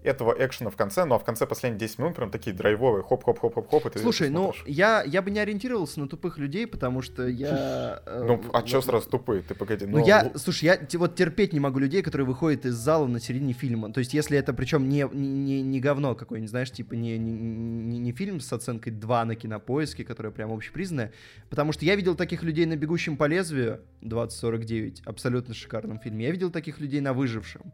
этого экшена в конце, но в конце последних 10 минут прям такие драйвовые, хоп-хоп-хоп-хоп-хоп. Слушай, ну, я, я бы не ориентировался на тупых людей, потому что я... Э, ну, а чё сразу тупые? Ты погоди, ну... я, слушай, я вот терпеть не могу людей, которые выходят из зала на середине фильма. То есть, если это причем не, не, не говно какое-нибудь, знаешь, типа не, не, не, не фильм с оценкой 2 на кинопоиске, которая прям общепризнанная, потому что я видел таких людей на «Бегущем по лезвию» 2049, абсолютно шикарном фильме. Я видел таких людей на «Выжившем».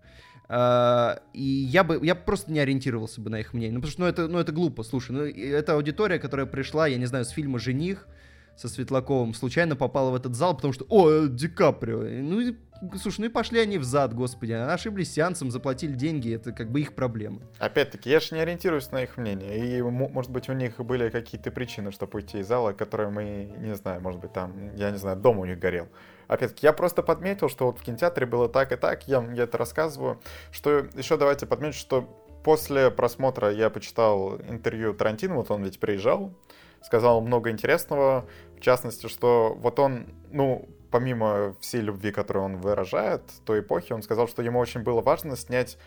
А, и я бы, я просто не ориентировался бы на их мнение. Ну, потому что, ну, это, ну, это глупо, слушай. Ну, это аудитория, которая пришла, я не знаю, с фильма «Жених», со Светлаковым, случайно попала в этот зал, потому что, о, Ди Каприо. Ну, слушай, ну и пошли они в зад, господи. Ошиблись сеансом, заплатили деньги, это как бы их проблема. Опять-таки, я же не ориентируюсь на их мнение. И, может быть, у них были какие-то причины, чтобы уйти из зала, которые мы, не знаю, может быть, там, я не знаю, дом у них горел. Опять-таки, я просто подметил, что вот в кинотеатре было так и так, я, я это рассказываю. Что еще давайте подметим, что после просмотра я почитал интервью Тарантино, вот он ведь приезжал, сказал много интересного, в частности, что вот он, ну, помимо всей любви, которую он выражает, той эпохи, он сказал, что ему очень было важно снять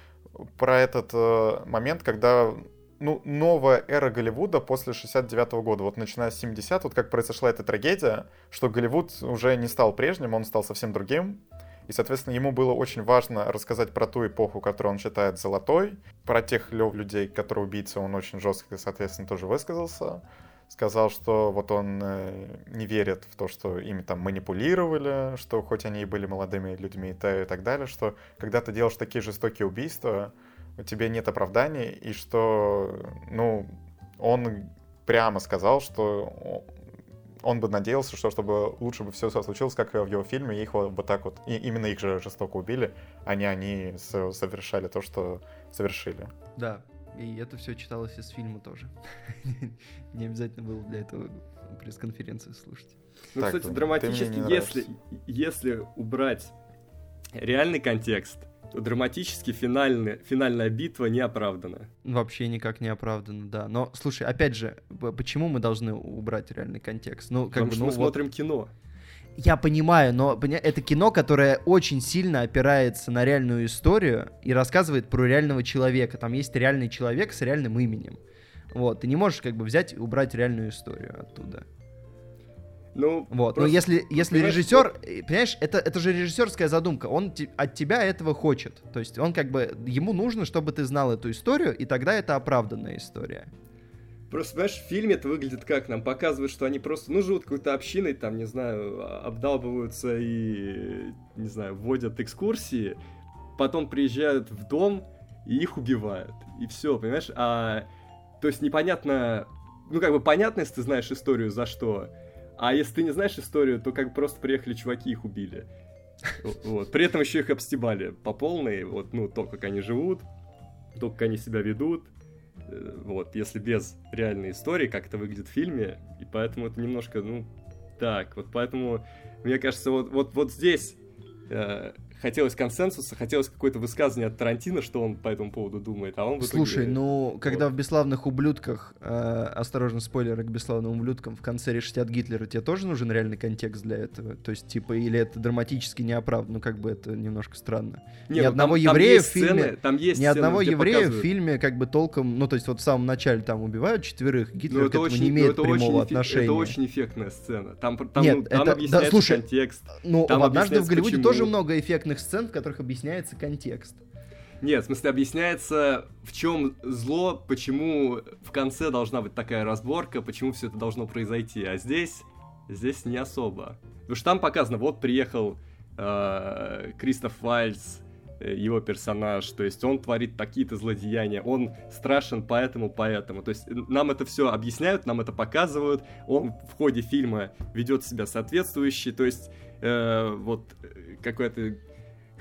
про этот э, момент, когда ну, новая эра Голливуда после 69 -го года. Вот начиная с 70 вот как произошла эта трагедия, что Голливуд уже не стал прежним, он стал совсем другим. И, соответственно, ему было очень важно рассказать про ту эпоху, которую он считает золотой, про тех людей, которые убийцы, он очень жестко, соответственно, тоже высказался. Сказал, что вот он э, не верит в то, что ими там манипулировали, что хоть они и были молодыми людьми и, так далее, что когда ты делаешь такие жестокие убийства, у тебя нет оправданий, и что, ну, он прямо сказал, что он бы надеялся, что чтобы лучше бы все случилось, как в его фильме, их вот так вот, и именно их же жестоко убили, а не они совершали то, что совершили. Да, и это все читалось из фильма тоже. Не обязательно было для этого пресс-конференцию слушать. Ну, так, кстати, драматически, если, если убрать реальный контекст, драматически финальная, финальная битва не оправдана. Вообще никак не оправдана, да. Но, слушай, опять же, почему мы должны убрать реальный контекст? Ну, как Потому бы, что ну, мы вот... смотрим кино. Я понимаю, но это кино, которое очень сильно опирается на реальную историю и рассказывает про реального человека. Там есть реальный человек с реальным именем. Вот, ты не можешь как бы взять и убрать реальную историю оттуда. Ну, вот. Но если, если режиссер, э, понимаешь, это, это же режиссерская задумка, он te, от тебя этого хочет. То есть он как бы, ему нужно, чтобы ты знал эту историю, и тогда это оправданная история. Просто, понимаешь, в фильме это выглядит как? Нам показывают, что они просто, ну, живут какой-то общиной, там, не знаю, а, обдалбываются и, не знаю, вводят экскурсии, потом приезжают в дом и их убивают. И все, понимаешь? А, то есть непонятно, ну, как бы понятно, если ты знаешь историю, за что, а если ты не знаешь историю, то как бы просто приехали чуваки, их убили. Вот. При этом еще их обстебали по полной, вот, ну, то, как они живут, то, как они себя ведут, э, вот, если без реальной истории, как это выглядит в фильме, и поэтому это немножко, ну, так, вот поэтому, мне кажется, вот, вот, вот здесь э, хотелось консенсуса, хотелось какое-то высказывание от Тарантино, что он по этому поводу думает, а он итоге... Слушай, ну, когда вот. в «Бесславных ублюдках», э, осторожно, спойлеры к «Бесславным ублюдкам», в конце решетят Гитлера, тебе тоже нужен реальный контекст для этого? То есть, типа, или это драматически неоправданно? Ну, как бы это немножко странно. Не, ни ну, одного там, еврея там в фильме... Сцены, там есть ни одного сцены, еврея показывают. в фильме как бы толком... Ну, то есть, вот в самом начале там убивают четверых, Гитлер ну, к этому очень, не имеет ну, прямого очень отношения. Это очень эффектная сцена. Там, там, Нет, ну, там это, да, слушай, контекст. Ну, там однажды в Голливуде почему... тоже много эффектных сцен, в которых объясняется контекст. Нет, в смысле объясняется, в чем зло, почему в конце должна быть такая разборка, почему все это должно произойти. А здесь, здесь не особо. Потому что там показано, вот приехал э, Кристоф Вальц, э, его персонаж, то есть он творит такие-то злодеяния, он страшен поэтому, поэтому. То есть нам это все объясняют, нам это показывают, он в ходе фильма ведет себя соответствующе, то есть э, вот какой-то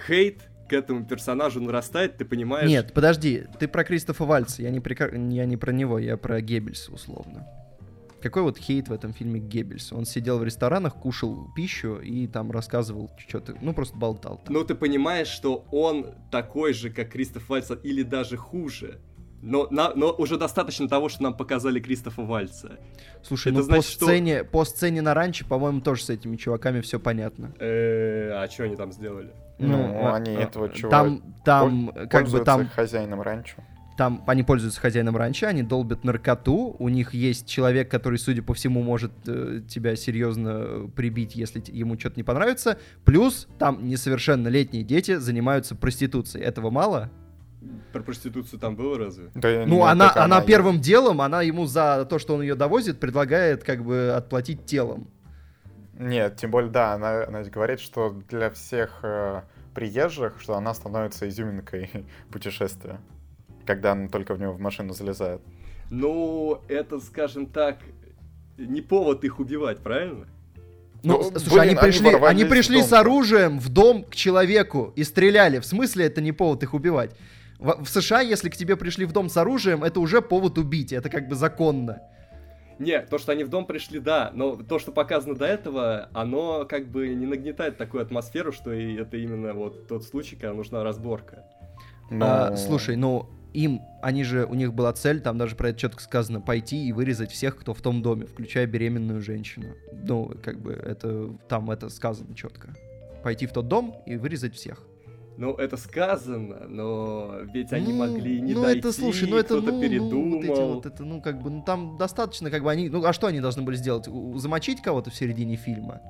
хейт к этому персонажу нарастает, ты понимаешь... Нет, подожди, ты про Кристофа Вальца, я не, при... я не про него, я про Геббельса, условно. Какой вот хейт в этом фильме Геббельс? Он сидел в ресторанах, кушал пищу и там рассказывал что-то, ну просто болтал. Там. Ну ты понимаешь, что он такой же, как Кристоф Вальц, или даже хуже. Но, на, но уже достаточно того, что нам показали Кристофа Вальца. Слушай, Это ну значит, по, сцене, что... по сцене на ранче, по-моему, тоже с этими чуваками все понятно. Э, а что они там сделали? Ну, ну они а, этого чувака там, там, как бы там хозяином ранчо. Там они пользуются хозяином ранчо, они долбят наркоту. У них есть человек, который, судя по всему, может э, тебя серьезно прибить, если ему что-то не понравится. Плюс там несовершеннолетние дети занимаются проституцией. Этого мало? Про проституцию там было разве? Да, ну, она, она, она первым делом, она ему за то, что он ее довозит, предлагает как бы отплатить телом. Нет, тем более, да, она, она говорит, что для всех э, приезжих, что она становится изюминкой путешествия, когда она только в него в машину залезает. Ну, это, скажем так, не повод их убивать, правильно? Ну, ну слушай, блин, они пришли, они, они пришли с оружием в дом к человеку и стреляли. В смысле это не повод их убивать? В, в США, если к тебе пришли в дом с оружием, это уже повод убить. Это как бы законно. Не, то, что они в дом пришли, да, но то, что показано до этого, оно как бы не нагнетает такую атмосферу, что и это именно вот тот случай, когда нужна разборка. Но... А, слушай, ну им, они же, у них была цель, там даже про это четко сказано, пойти и вырезать всех, кто в том доме, включая беременную женщину. Ну, как бы это, там это сказано четко. Пойти в тот дом и вырезать всех. Ну, это сказано, но ведь они Ну, могли не ну дойти, это, слушай, ну это, кто-то ну, передумал. ну, вот эти вот, это, ну, как бы, ну, там достаточно, как бы, они, ну, а что они должны были сделать? Замочить кого-то в середине фильма?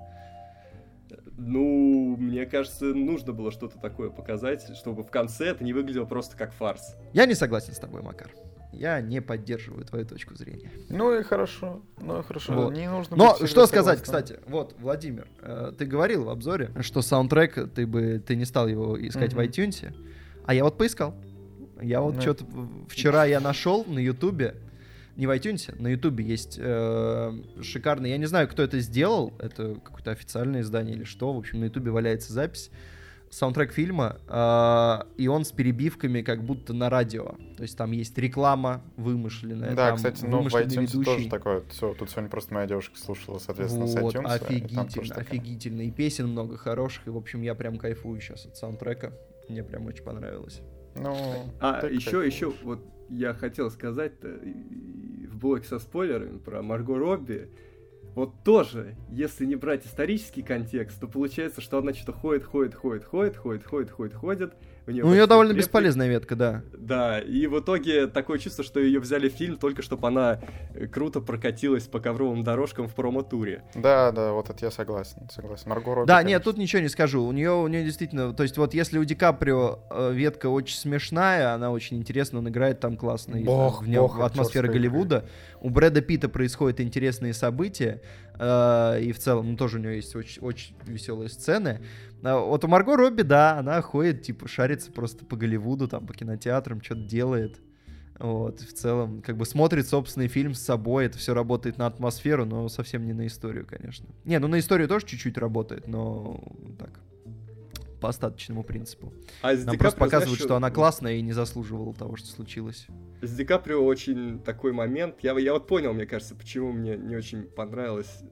Ну, мне кажется, нужно было что-то такое показать, чтобы в конце это не выглядело просто как фарс. Я не согласен с тобой, Макар. Я не поддерживаю твою точку зрения. Ну и хорошо, ну и хорошо. Вот. Не нужно Но что сказать, кстати, вот, Владимир, э, ты говорил в обзоре, что саундтрек, ты бы, ты не стал его искать в Мгм. iTunes, а я вот поискал. Я вот Ну. что-то вчера я нашел на Ютубе, не в iTunes, на Ютубе есть э, шикарный, я не знаю, кто это сделал, это какое-то официальное издание или что, в общем, на Ютубе валяется запись, саундтрек фильма, э, и он с перебивками как будто на радио. То есть там есть реклама вымышленная, Да, там кстати, ну в iTunes тоже ведущий. такое. Все, тут сегодня просто моя девушка слушала, соответственно, с Вот, iTunes. и там офигительно, тоже такая. офигительно. И песен много хороших, и, в общем, я прям кайфую сейчас от саундтрека. Мне прям очень понравилось. Ну, А, так, еще, так. еще, вот я хотел сказать-то и- и в блоке со спойлерами про Марго Робби. Вот тоже, если не брать исторический контекст, то получается, что она что-то ходит, ходит, ходит, ходит, ходит, ходит, ходит, ходит. У неё Ну, у нее довольно реплик. бесполезная ветка, да. Да, и в итоге такое чувство, что ее взяли в фильм только чтобы она э, круто прокатилась по ковровым дорожкам в промо-туре. Да, да, вот это я согласен, согласен. Марго Робби, Да, конечно. нет, тут ничего не скажу. У нее, у нее действительно, то есть вот если у Ди Каприо э, ветка очень смешная, она очень интересна, он играет там классно, и Бог, в нем бог атмосфера актерской игры. Голливуда. У Брэда Питта происходят интересные события, и в целом, ну, тоже у нее есть очень, очень веселые сцены. А вот у Марго Робби, да, она ходит, типа, шарится просто по Голливуду, там, по кинотеатрам, что-то делает. Вот, в целом, как бы смотрит собственный фильм с собой, это все работает на атмосферу, но совсем не на историю, конечно. Не, ну на историю тоже чуть-чуть работает, но так, по остаточному принципу. А Нам Ди просто Каприо, показывают, знаешь, что она классная и не заслуживала того, что случилось. С Ди Каприо очень такой момент. Я, я вот понял, мне кажется, почему мне не очень понравилось,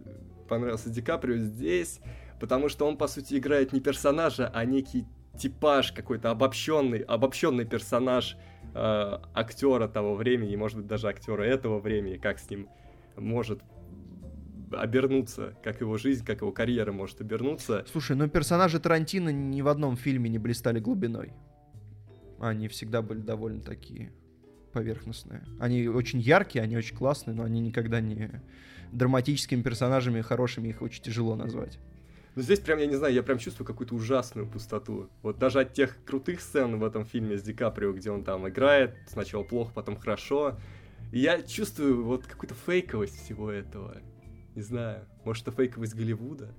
понравился Ди Каприо здесь. Потому что он, по сути, играет не персонажа, а некий типаж какой-то обобщенный, обобщенный персонаж э, актера того времени, может быть, даже актера этого времени, как с ним может обернуться, как его жизнь, как его карьера может обернуться. Слушай, ну персонажи Тарантино ни в одном фильме не блистали глубиной. Они всегда были довольно такие поверхностные. Они очень яркие, они очень классные, но они никогда не драматическими персонажами хорошими, их очень тяжело назвать. Но здесь прям, я не знаю, я прям чувствую какую-то ужасную пустоту. Вот даже от тех крутых сцен в этом фильме с Ди Каприо, где он там играет, сначала плохо, потом хорошо. Я чувствую вот какую-то фейковость всего этого. Не знаю, может это фейковость Голливуда?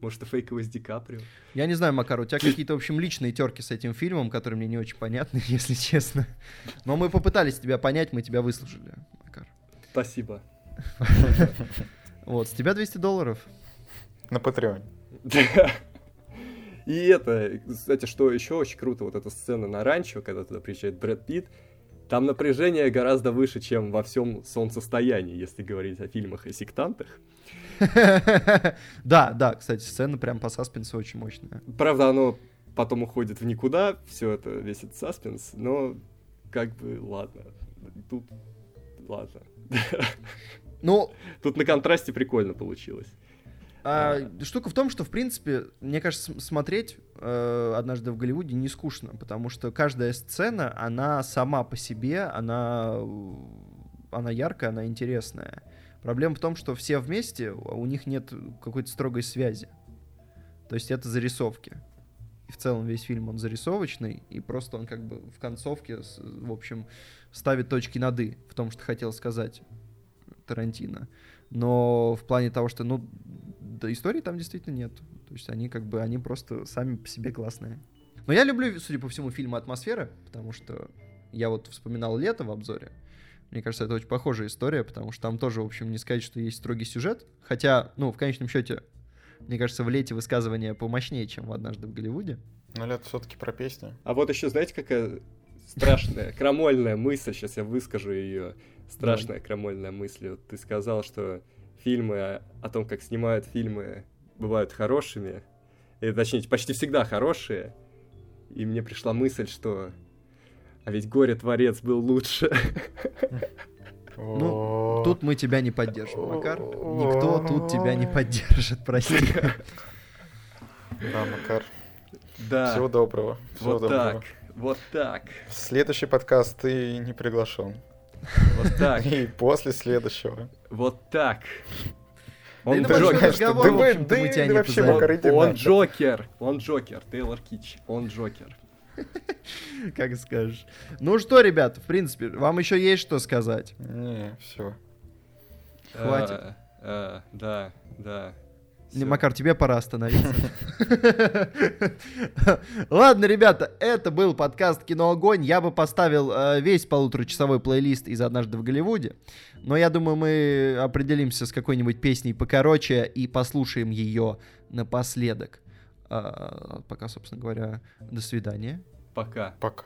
Может это фейковость Ди Каприо? Я не знаю, Макар, у тебя какие-то, в общем, личные терки с этим фильмом, которые мне не очень понятны, если честно. Но мы попытались тебя понять, мы тебя выслушали, Макар. Спасибо. Вот, с тебя 200 долларов. На Патреоне. И это, кстати, что еще очень круто, вот эта сцена на ранчо, когда туда приезжает Брэд Питт, там напряжение гораздо выше, чем во всем солнцестоянии, если говорить о фильмах и сектантах. Да, да, кстати, сцена прям по саспенсу очень мощная. Правда, оно потом уходит в никуда, все это, весь этот саспенс, но как бы ладно. Тут ладно. Ну, Тут на контрасте прикольно получилось. А, штука в том, что, в принципе, мне кажется, см- смотреть э, однажды в Голливуде не скучно, потому что каждая сцена, она сама по себе, она, она яркая, она интересная. Проблема в том, что все вместе, у них нет какой-то строгой связи. То есть это зарисовки. И в целом весь фильм он зарисовочный, и просто он как бы в концовке, в общем, ставит точки над «и» в том, что хотел сказать Тарантино. Но в плане того, что, ну, да, истории там действительно нет. То есть они как бы, они просто сами по себе классные. Но я люблю, судя по всему, фильмы «Атмосфера», потому что я вот вспоминал «Лето» в обзоре. Мне кажется, это очень похожая история, потому что там тоже, в общем, не сказать, что есть строгий сюжет. Хотя, ну, в конечном счете, мне кажется, в «Лете» высказывание помощнее, чем в «Однажды в Голливуде». Но лет все-таки про песни. А вот еще, знаете, какая страшная, крамольная мысль, сейчас я выскажу ее. Страшная крамольная мысль. Вот ты сказал, что фильмы а, о том, как снимают фильмы, бывают хорошими, и, точнее, почти всегда хорошие, и мне пришла мысль, что а ведь горе-творец был лучше. Ну, тут мы тебя не поддержим, Макар. Никто тут тебя не поддержит, прости. Да, Макар. Да. Всего доброго. Всего вот доброго. так. Вот так. В следующий подкаст ты не приглашен. Вот так. И после следующего. Вот так. Он Джокер. Ты, мы тебя не вообще он, он Джокер. Он Джокер. Тейлор Кич. Он Джокер. Как скажешь. Ну что, ребят, в принципе, вам еще есть что сказать? Не, все. Э, Хватит. Э, да, да. Все. Макар, тебе пора остановиться. Ладно, ребята, это был подкаст «Киноогонь». Я бы поставил э, весь полуторачасовой плейлист из «Однажды в Голливуде». Но я думаю, мы определимся с какой-нибудь песней покороче и послушаем ее напоследок. Э, пока, собственно говоря, до свидания. Пока. Пока.